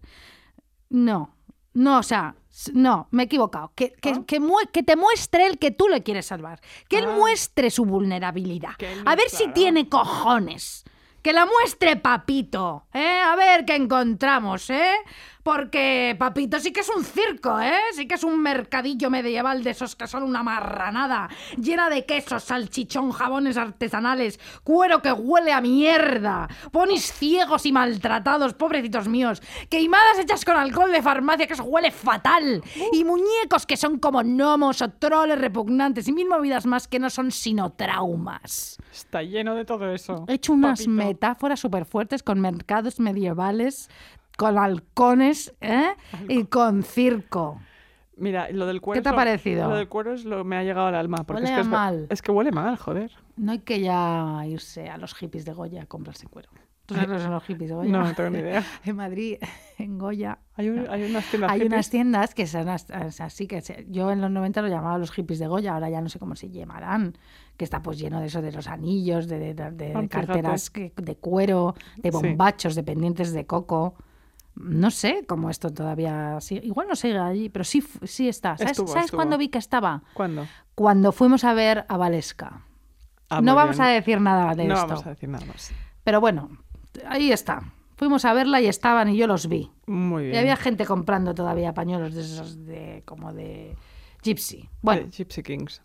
No, no, o sea, no, me he equivocado. Que, que, ¿Ah? que que te muestre él que tú le quieres salvar. Que él Ah. muestre su vulnerabilidad. Él A ver si tiene cojones. Que la muestre Papito, ¿eh? A ver qué encontramos, ¿eh? Porque Papito sí que es un circo, ¿eh? Sí que es un mercadillo medieval de esos que son una marranada, llena de quesos, salchichón, jabones artesanales, cuero que huele a mierda, ponis ciegos y maltratados, pobrecitos míos, queimadas hechas con alcohol de farmacia que eso huele fatal, y muñecos que son como gnomos o troles repugnantes y mil movidas más que no son sino traumas. Está lleno de todo eso. He hecho unas papito. metáforas súper fuertes con mercados medievales, con halcones ¿eh? y con circo. Mira, lo del cuero. ¿Qué te ha parecido? Lo del cuero es lo me ha llegado al alma. Porque Huele es que es, mal. es que huele mal, joder. No hay que ya irse a los hippies de Goya a comprarse cuero. ¿Tú sabes lo que son los hippies de Goya? No, no tengo ni idea. En Madrid, en Goya, Hay, un- hay unas tiendas hay hippies. unas tiendas que son as- as- así que se- yo en los 90 lo llamaba los hippies de Goya, ahora ya no sé cómo se llamarán, que está pues lleno de eso de los anillos, de, de- de- de Ah, carteras que- de cuero, de Sí. bombachos, de pendientes de coco. No sé cómo esto todavía sigue. Igual no sigue allí, pero sí, sí está. ¿Sabes, Estuvo, ¿sabes estuvo. cuándo vi que estaba? ¿Cuándo? Cuando fuimos a ver a Valesca. Ah, no vamos bien. a decir nada de No esto. vamos a decir nada más. Pero bueno, ahí está. Fuimos a verla y estaban y yo los vi. Muy Y bien. había gente comprando todavía pañuelos de esos de como de gypsy. Bueno, Eh, Gypsy Kings.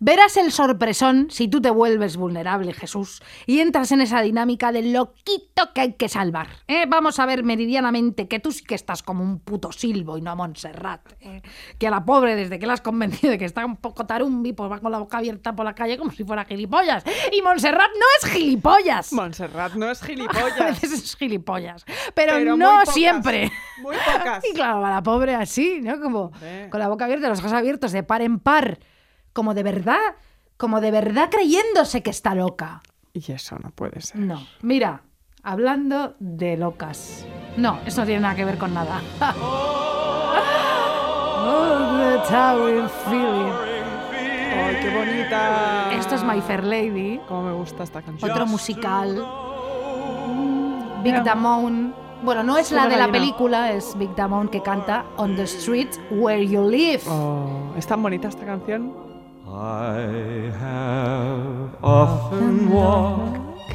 Verás el sorpresón si tú te vuelves vulnerable, Jesús, y entras en esa dinámica del loquito que hay que salvar. ¿eh? Vamos a ver meridianamente que tú sí que estás como un puto silbo y no Montserrat. ¿eh? Que a la pobre, desde que la has convencido de que está un poco tarumbi, pues va con la boca abierta por la calle como si fuera gilipollas. Y Montserrat no es gilipollas. Montserrat no es a gilipollas. veces es gilipollas, pero, Pero muy no pocas, siempre. Muy pocas. Y claro, a la pobre así, ¿no? Como con la boca abierta, los ojos abiertos de par en par, como de verdad, como de verdad creyéndose que está loca. Y eso no puede ser. No, mira, hablando de locas. No, eso no tiene nada que ver con nada. oh, the towering feeling. ¡Ay, qué bonita! Esto es My Fair Lady, Cómo me gusta esta canción. otro musical. Big Damone. Bueno, no es la de la película, es Big Damone que canta On the Street Where You Live. Oh, ¿Es tan bonita esta canción? I have often walked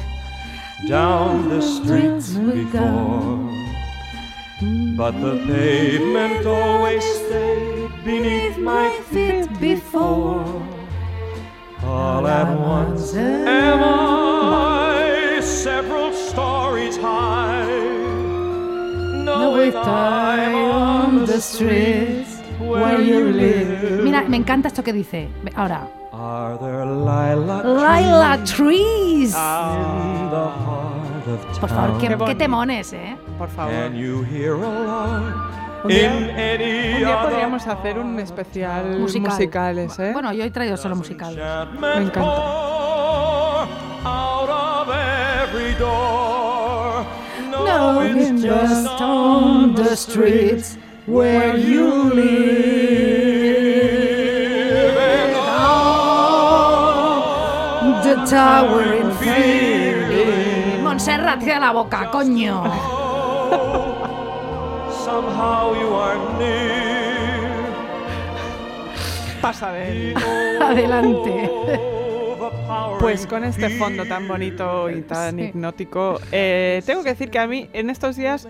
down the streets before, but the pavement always stayed beneath my feet before. All at once am I several stories high, knowing I'm on the streets where you live. Mira, me encanta esto que dice. Ahora. Are there lilac Lila trees Trees. in the heart of Por favor, town? qué, Qué temones, ¿eh? Por favor. Can you hear a lark Un día- in any Un día other podríamos hacer un especial Musical. musicales, ¿eh? Bueno, yo he traído solo musicales. Me encanta. pour out of every door? No, No, it's just on the streets where you live. And on the towering feeling. Montserrat, cierra la boca, coño. somehow you are near. Pasa de él. Adelante. Pues con este fondo tan bonito y tan Sí. hipnótico, eh, tengo que decir que a mí en estos días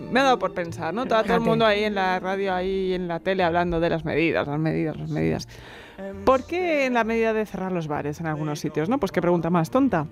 me ha dado por pensar, ¿no? Todo, todo el mundo ahí en la radio, ahí en la tele hablando de las medidas, las medidas, las medidas. ¿Por qué en la medida de cerrar los bares en algunos sitios, no? Pues qué pregunta más tonta.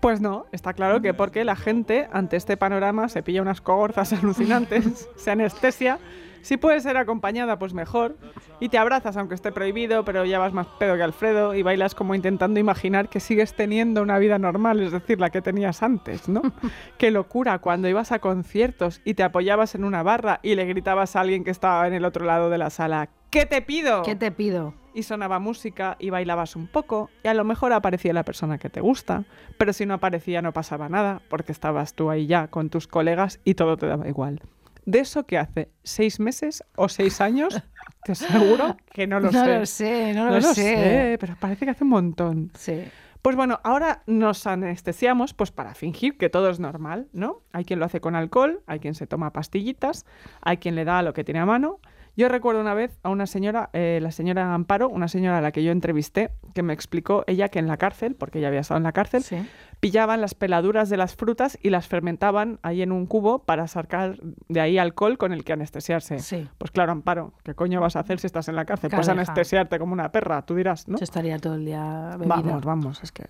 Pues no, está claro que porque la gente ante este panorama se pilla unas cogorzas alucinantes, se anestesia, si puede ser acompañada pues mejor, y te abrazas aunque esté prohibido, pero ya vas más pedo que Alfredo y bailas como intentando imaginar que sigues teniendo una vida normal, es decir, la que tenías antes, ¿no? Qué locura cuando ibas a conciertos y te apoyabas en una barra y le gritabas a alguien que estaba en el otro lado de la sala, ¿qué te pido? ¿Qué te pido? y sonaba música y bailabas un poco y a lo mejor aparecía la persona que te gusta, pero si no aparecía no pasaba nada porque estabas tú ahí ya con tus colegas y todo te daba igual. De eso que hace seis meses o seis años, te aseguro que no lo no sé. lo sé, no, No lo, lo sé. sé, pero parece que hace un montón. Sí. Pues bueno, ahora nos anestesiamos pues para fingir que todo es normal, ¿no? Hay quien lo hace con alcohol, hay quien se toma pastillitas, hay quien le da lo que tiene a mano. Yo recuerdo una vez a una señora, eh, la señora Amparo, una señora a la que yo entrevisté, que me explicó ella que en la cárcel, porque ella había estado en la cárcel, Sí. Pillaban las peladuras de las frutas y las fermentaban ahí en un cubo para sacar de ahí alcohol con el que anestesiarse. Sí. Pues claro, Amparo, ¿qué coño vas a hacer si estás en la cárcel? Pues anestesiarte como una perra, tú dirás, ¿no? Yo estaría todo el día bebida. Vamos, vamos, es que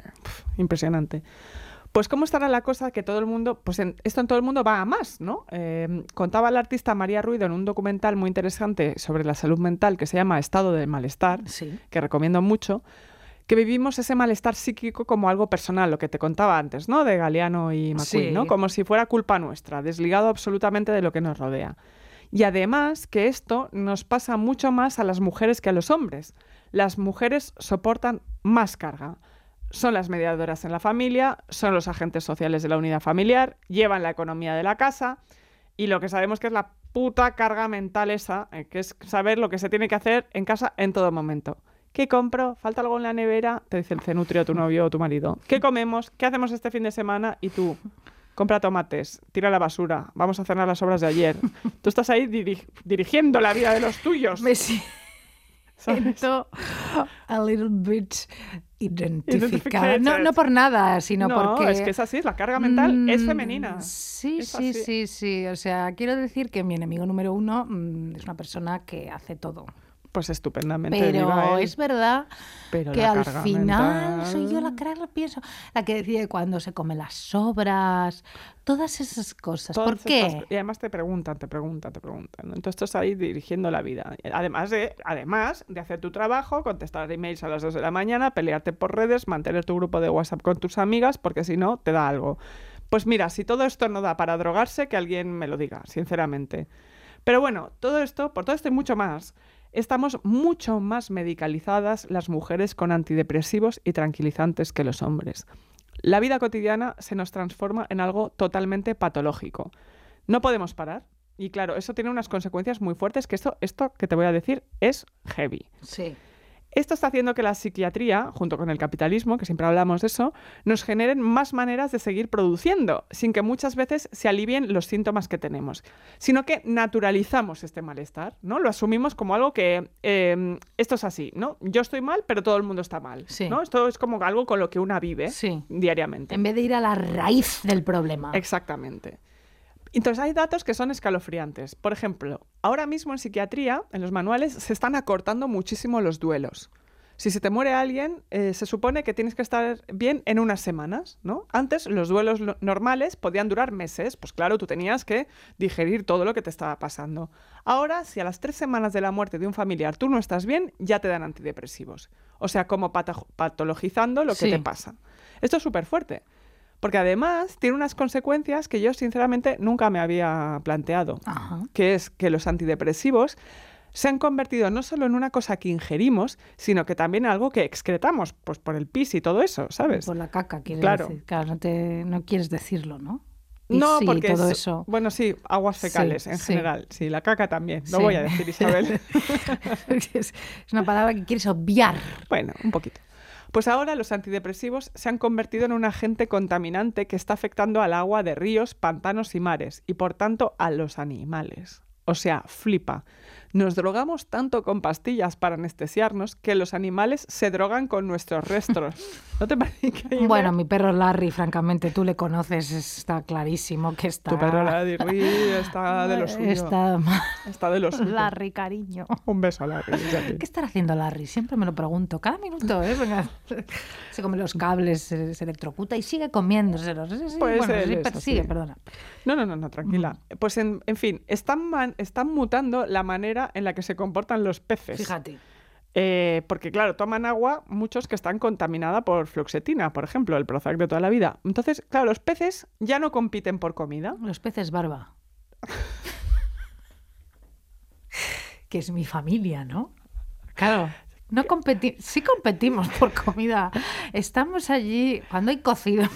impresionante. Pues cómo estará la cosa que todo el mundo, pues en- esto en todo el mundo va a más, ¿no? Eh, contaba la artista María Ruido en un documental muy interesante sobre la salud mental que se llama Estado del Malestar, Sí. que recomiendo mucho, que vivimos ese malestar psíquico como algo personal, lo que te contaba antes, ¿no? De Galeano y McQueen, Sí. ¿no? Como si fuera culpa nuestra, desligado absolutamente de lo que nos rodea. Y además que esto nos pasa mucho más a las mujeres que a los hombres. Las mujeres soportan más carga. Son las mediadoras en la familia, son los agentes sociales de la unidad familiar, llevan la economía de la casa y lo que sabemos que es la puta carga mental esa, eh, que es saber lo que se tiene que hacer en casa en todo momento. ¿Qué compro? ¿Falta algo en la nevera? Te dice el cenutrio, tu novio o tu marido. ¿Qué comemos? ¿Qué hacemos este fin de semana? Y tú, compra tomates, tira la basura, vamos a cenar las obras de ayer. Tú estás ahí diri- dirigiendo la vida de los tuyos. Me siento a little bit identificada. No, no por nada, sino no, porque... es que es así, la carga mental es Mm, femenina. Sí, Es sí, así. sí, sí. O sea, quiero decir que mi enemigo número uno mm, es una persona que hace todo. Pues estupendamente. Pero viva él. es verdad Pero que al final mental- soy yo la que pienso, la que decide cuando se come las sobras, todas esas cosas. ¿Por Todas qué? Y además te preguntan, te preguntan, te preguntan. ¿no? Entonces tú estás ahí dirigiendo la vida. Además de, además de hacer tu trabajo, contestar emails a las 2 de la mañana, pelearte por redes, mantener tu grupo de WhatsApp con tus amigas, porque si no, te da algo. Pues mira, si todo esto no da para drogarse, que alguien me lo diga, sinceramente. Pero bueno, todo esto, por todo esto y mucho más, estamos mucho más medicalizadas las mujeres con antidepresivos y tranquilizantes que los hombres. La vida cotidiana se nos transforma en algo totalmente patológico. No podemos parar. Y claro, eso tiene unas consecuencias muy fuertes, que esto, esto que te voy a decir es heavy. Sí. Esto está haciendo que la psiquiatría, junto con el capitalismo, que siempre hablamos de eso, nos generen más maneras de seguir produciendo, sin que muchas veces se alivien los síntomas que tenemos, sino que naturalizamos este malestar, ¿no? Lo asumimos como algo que eh, esto es así, ¿no? Yo estoy mal, pero todo el mundo está mal, Sí. ¿no? Esto es como algo con lo que una vive Sí. diariamente. En vez de ir a la raíz del problema. Exactamente. Entonces hay datos que son escalofriantes. Por ejemplo, ahora mismo en psiquiatría, en los manuales, se están acortando muchísimo los duelos. Si se te muere alguien, eh, se supone que tienes que estar bien en unas semanas, ¿no? Antes los duelos lo- normales podían durar meses, pues claro, tú tenías que digerir todo lo que te estaba pasando. Ahora, si a las tres semanas de la muerte de un familiar tú no estás bien, ya te dan antidepresivos. O sea, como patologizando lo que te pasa. Esto es súper fuerte. Porque además tiene unas consecuencias que yo sinceramente nunca me había planteado, Ajá. que es que los antidepresivos se han convertido no solo en una cosa que ingerimos, sino que también en algo que excretamos, pues por el pis y todo eso, ¿sabes? Por la caca, quieres Claro. decir. Claro, no, te, no quieres decirlo, ¿no? No, sí, porque todo es- eso. bueno, sí, aguas Sí, fecales en sí. general, sí, la caca también, no Sí. voy a decir Isabel. es una palabra que quieres obviar. Bueno, un poquito. Pues ahora los antidepresivos se han convertido en un agente contaminante que está afectando al agua de ríos, pantanos y mares, y por tanto a los animales. O sea, flipa. Nos drogamos tanto con pastillas para anestesiarnos que los animales se drogan con nuestros restos. ¿No te parece increíble? Bueno, mi perro Larry, francamente, tú le conoces, está clarísimo que está... tu perro Larry está de lo suyo. Está. Está de lo suyo. Larry, cariño. Un beso a Larry. ¿Qué estará haciendo Larry? Siempre me lo pregunto. Cada minuto, ¿eh? Se come los cables, se, se electrocuta y sigue comiéndoselos. Sí, Pues bueno, sí, es per- así. sigue, perdona. No, no, no, no, tranquila. Pues en, en fin, están, man- están mutando la manera en la que se comportan los peces. Fíjate. Eh, porque, claro, toman agua muchos que están contaminada por fluoxetina, por ejemplo, el Prozac de toda la vida. Entonces, claro, los peces ya no compiten por comida. Los peces barba. que es mi familia, ¿no? Claro. No competi sí competimos por comida. Estamos allí cuando hay cocido.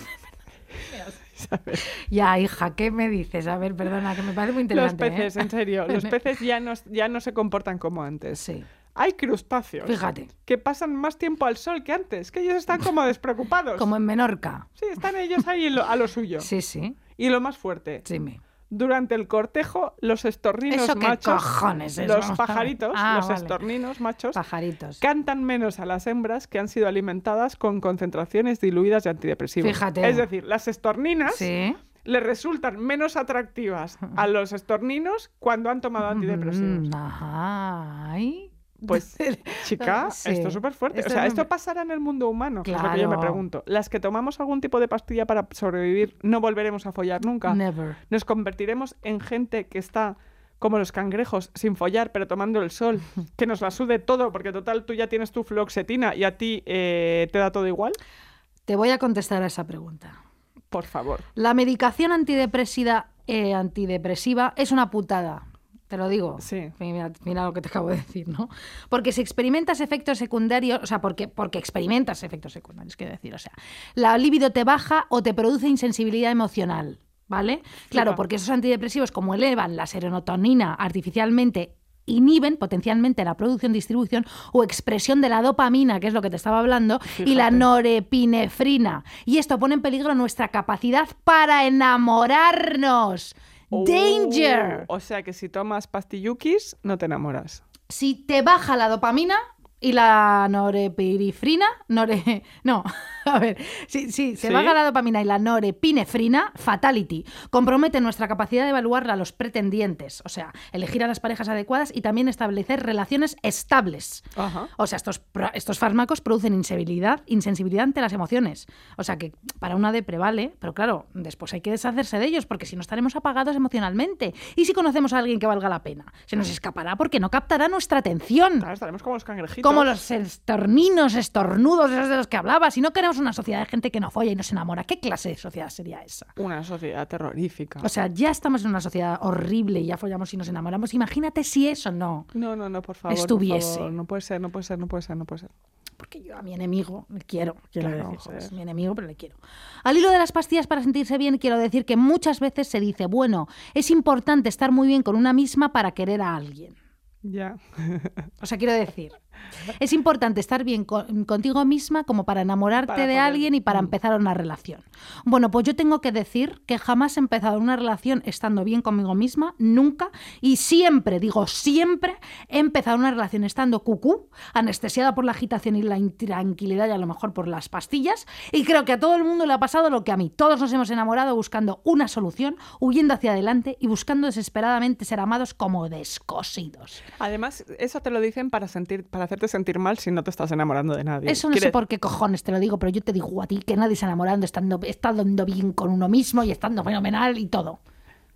¿sabes? ya, hija, ¿qué me dices? A ver, perdona, que me parece muy Los interesante. peces, ¿eh? en serio, los peces ya no, ya no se comportan como antes. Sí. Hay crustáceos Fíjate. que pasan más tiempo al sol que antes, que ellos están como despreocupados. Como en Menorca. Sí, están ellos ahí a lo suyo. Sí, sí. Y lo más fuerte, Sí, me. Durante el cortejo, los estorninos ¿Eso qué machos, cojones es? los pajaritos, Ah, los vale. estorninos machos, Pajaritos. cantan menos a las hembras que han sido alimentadas con concentraciones diluidas de antidepresivos. Fíjate. Es decir, las estorninas Sí. le resultan menos atractivas a los estorninos cuando han tomado antidepresivos. Mm, Ajá. Ay. Pues, chica, Sí. esto es súper fuerte. Esto o sea, esto pasará en el mundo humano, que es lo que yo me Claro. pregunto. Las que tomamos algún tipo de pastilla para sobrevivir, no volveremos a follar nunca. Never. Nos convertiremos en gente que está como los cangrejos, sin follar, pero tomando el sol, que nos la sude todo, porque total tú ya tienes tu fluoxetina y a ti eh, te da todo igual. Te voy a contestar a esa pregunta. Por favor. La medicación antidepresiva, eh, antidepresiva es una putada. Te lo digo. Sí. Mira, mira lo que te acabo de decir, ¿no? Porque si experimentas efectos secundarios, o sea, porque, porque experimentas efectos secundarios, quiero decir, o sea, la libido te baja o te produce insensibilidad emocional, ¿vale? Claro, porque esos antidepresivos, como elevan la serotonina artificialmente inhiben potencialmente la producción, distribución o expresión de la dopamina, que es lo que te estaba hablando, y la norepinefrina. Y esto pone en peligro nuestra capacidad para enamorarnos. Danger. Oh, o sea que si tomas pastillukis, no te enamoras. Si te baja la dopamina y la norepinefrina, nore, no, a ver, si, si se ¿Sí? baja la dopamina y la norepinefrina, fatality, compromete nuestra capacidad de evaluar a los pretendientes, o sea, elegir a las parejas adecuadas y también establecer relaciones estables. Ajá. O sea, estos, estos fármacos producen insensibilidad, insensibilidad ante las emociones. O sea, que para una depre vale, pero claro, después hay que deshacerse de ellos porque si no estaremos apagados emocionalmente. Y si conocemos a alguien que valga la pena, se nos escapará porque no captará nuestra atención. Claro, estaremos como los cangrejitos. Como los estorninos, estornudos, esos de los que hablabas. Si no queremos una sociedad de gente que no folla y no se enamora, ¿qué clase de sociedad sería esa? Una sociedad terrorífica. O sea, ya estamos en una sociedad horrible y ya follamos y nos enamoramos. Imagínate si eso no. no, no, no, por favor. por Estuviese. favor. No puede ser, no puede ser, no puede ser, no puede ser. Porque yo a mi enemigo le quiero, quiero Claro, decir, joder. es mi enemigo, pero le quiero. Al hilo de las pastillas para sentirse bien, quiero decir que muchas veces se dice, bueno, es importante estar muy bien con una misma para querer a alguien. Ya. O sea, quiero decir, es importante estar bien con- contigo misma como para enamorarte Para de poder- alguien y para Mm. empezar una relación. Bueno, pues yo tengo que decir que jamás he empezado una relación estando bien conmigo misma, nunca, y siempre, digo siempre, he empezado una relación estando cucú, anestesiada por la agitación y la intranquilidad y a lo mejor por las pastillas, y creo que a todo el mundo le ha pasado lo que a mí. Todos nos hemos enamorado buscando una solución, huyendo hacia adelante y buscando desesperadamente ser amados como descosidos. Además, eso te lo dicen para sentir, para hacerte sentir mal si no te estás enamorando de nadie. Eso no sé por qué cojones te lo digo, pero yo te digo a ti que nadie se enamorando, estando, estando bien con uno mismo y estando fenomenal y todo.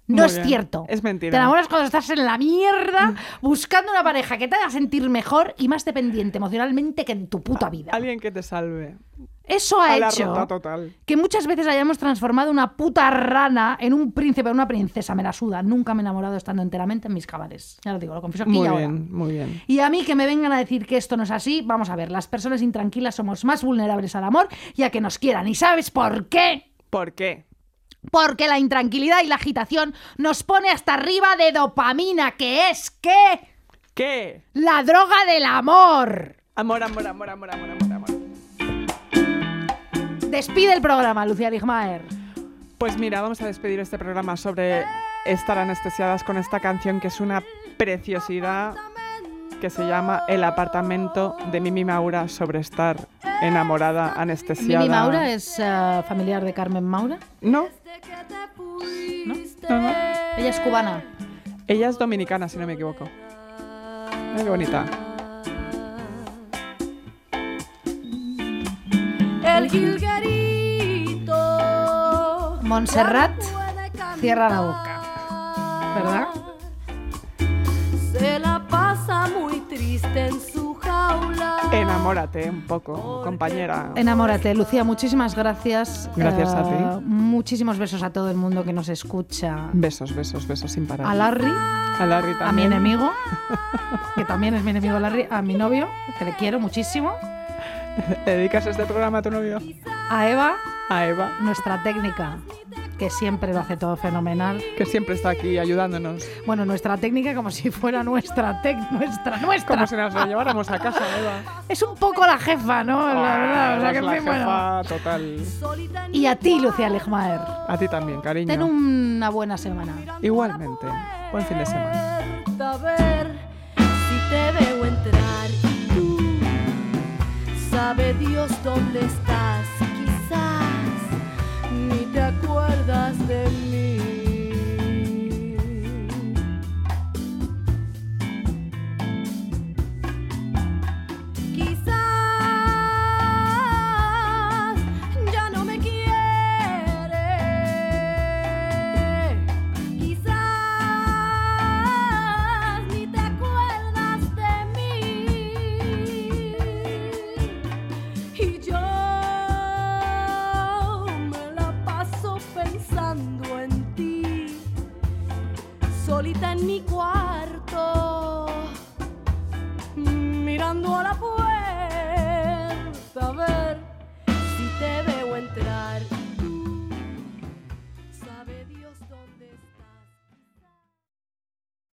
No Muy es bien. cierto. Es mentira. Te enamoras cuando estás en la mierda buscando una pareja que te haga sentir mejor y más dependiente emocionalmente que en tu puta vida. Alguien que te salve. Eso ha a hecho total. que muchas veces hayamos transformado una puta rana en un príncipe o una princesa. Me la suda. Nunca me he enamorado estando enteramente en mis cabales. Ya lo digo, lo confieso aquí y Muy ahora. bien, muy bien. Y a mí que me vengan a decir que esto no es así, vamos a ver, las personas intranquilas somos más vulnerables al amor y a que nos quieran. ¿Y sabes por qué? ¿Por qué? Porque la intranquilidad y la agitación nos pone hasta arriba de dopamina, que es ¿qué? ¿Qué? La droga del. Amor, amor, amor, amor, amor, amor, amor. Despide el programa, Lucía Ligmaer. Pues mira, vamos a despedir este programa sobre estar anestesiadas con esta canción que es una preciosidad que se llama El apartamento de Mimi Maura sobre estar enamorada, anestesiada. Mimi Maura es eh, familiar de Carmen Maura. No, ¿No? no, no. Ella es cubana. Ella es dominicana, si no me equivoco. Mira qué bonita. El jilguerito. Montserrat cierra la boca. ¿Verdad? Se la pasa muy triste en su jaula. Enamórate un poco, compañera. Enamórate, Lucía, muchísimas gracias. Gracias a Eh, ti. Muchísimos besos a todo el mundo que nos escucha. Besos, besos, besos sin parar. A Larry, A Larry a mi enemigo, que también es mi enemigo Larry, a mi novio, que le quiero muchísimo, ¿Le dedicas este programa a tu novio? a Eva, A Eva, nuestra técnica, que siempre lo hace todo fenomenal. que siempre está aquí ayudándonos. Bueno, nuestra técnica como si fuera nuestra técnica, nuestra, nuestra. Como si nos lo lleváramos a casa, Eva. Es un poco la jefa, ¿no? La verdad, o sea que, Eres la fin, bueno. jefa total. Y a ti, Lucía Legmaer, A ti también, cariño. ten una buena semana. Igualmente. Buen fin de semana. A ver si te veo entrar sabe Dios dónde estás. Quizás ni te acuerdas de mí.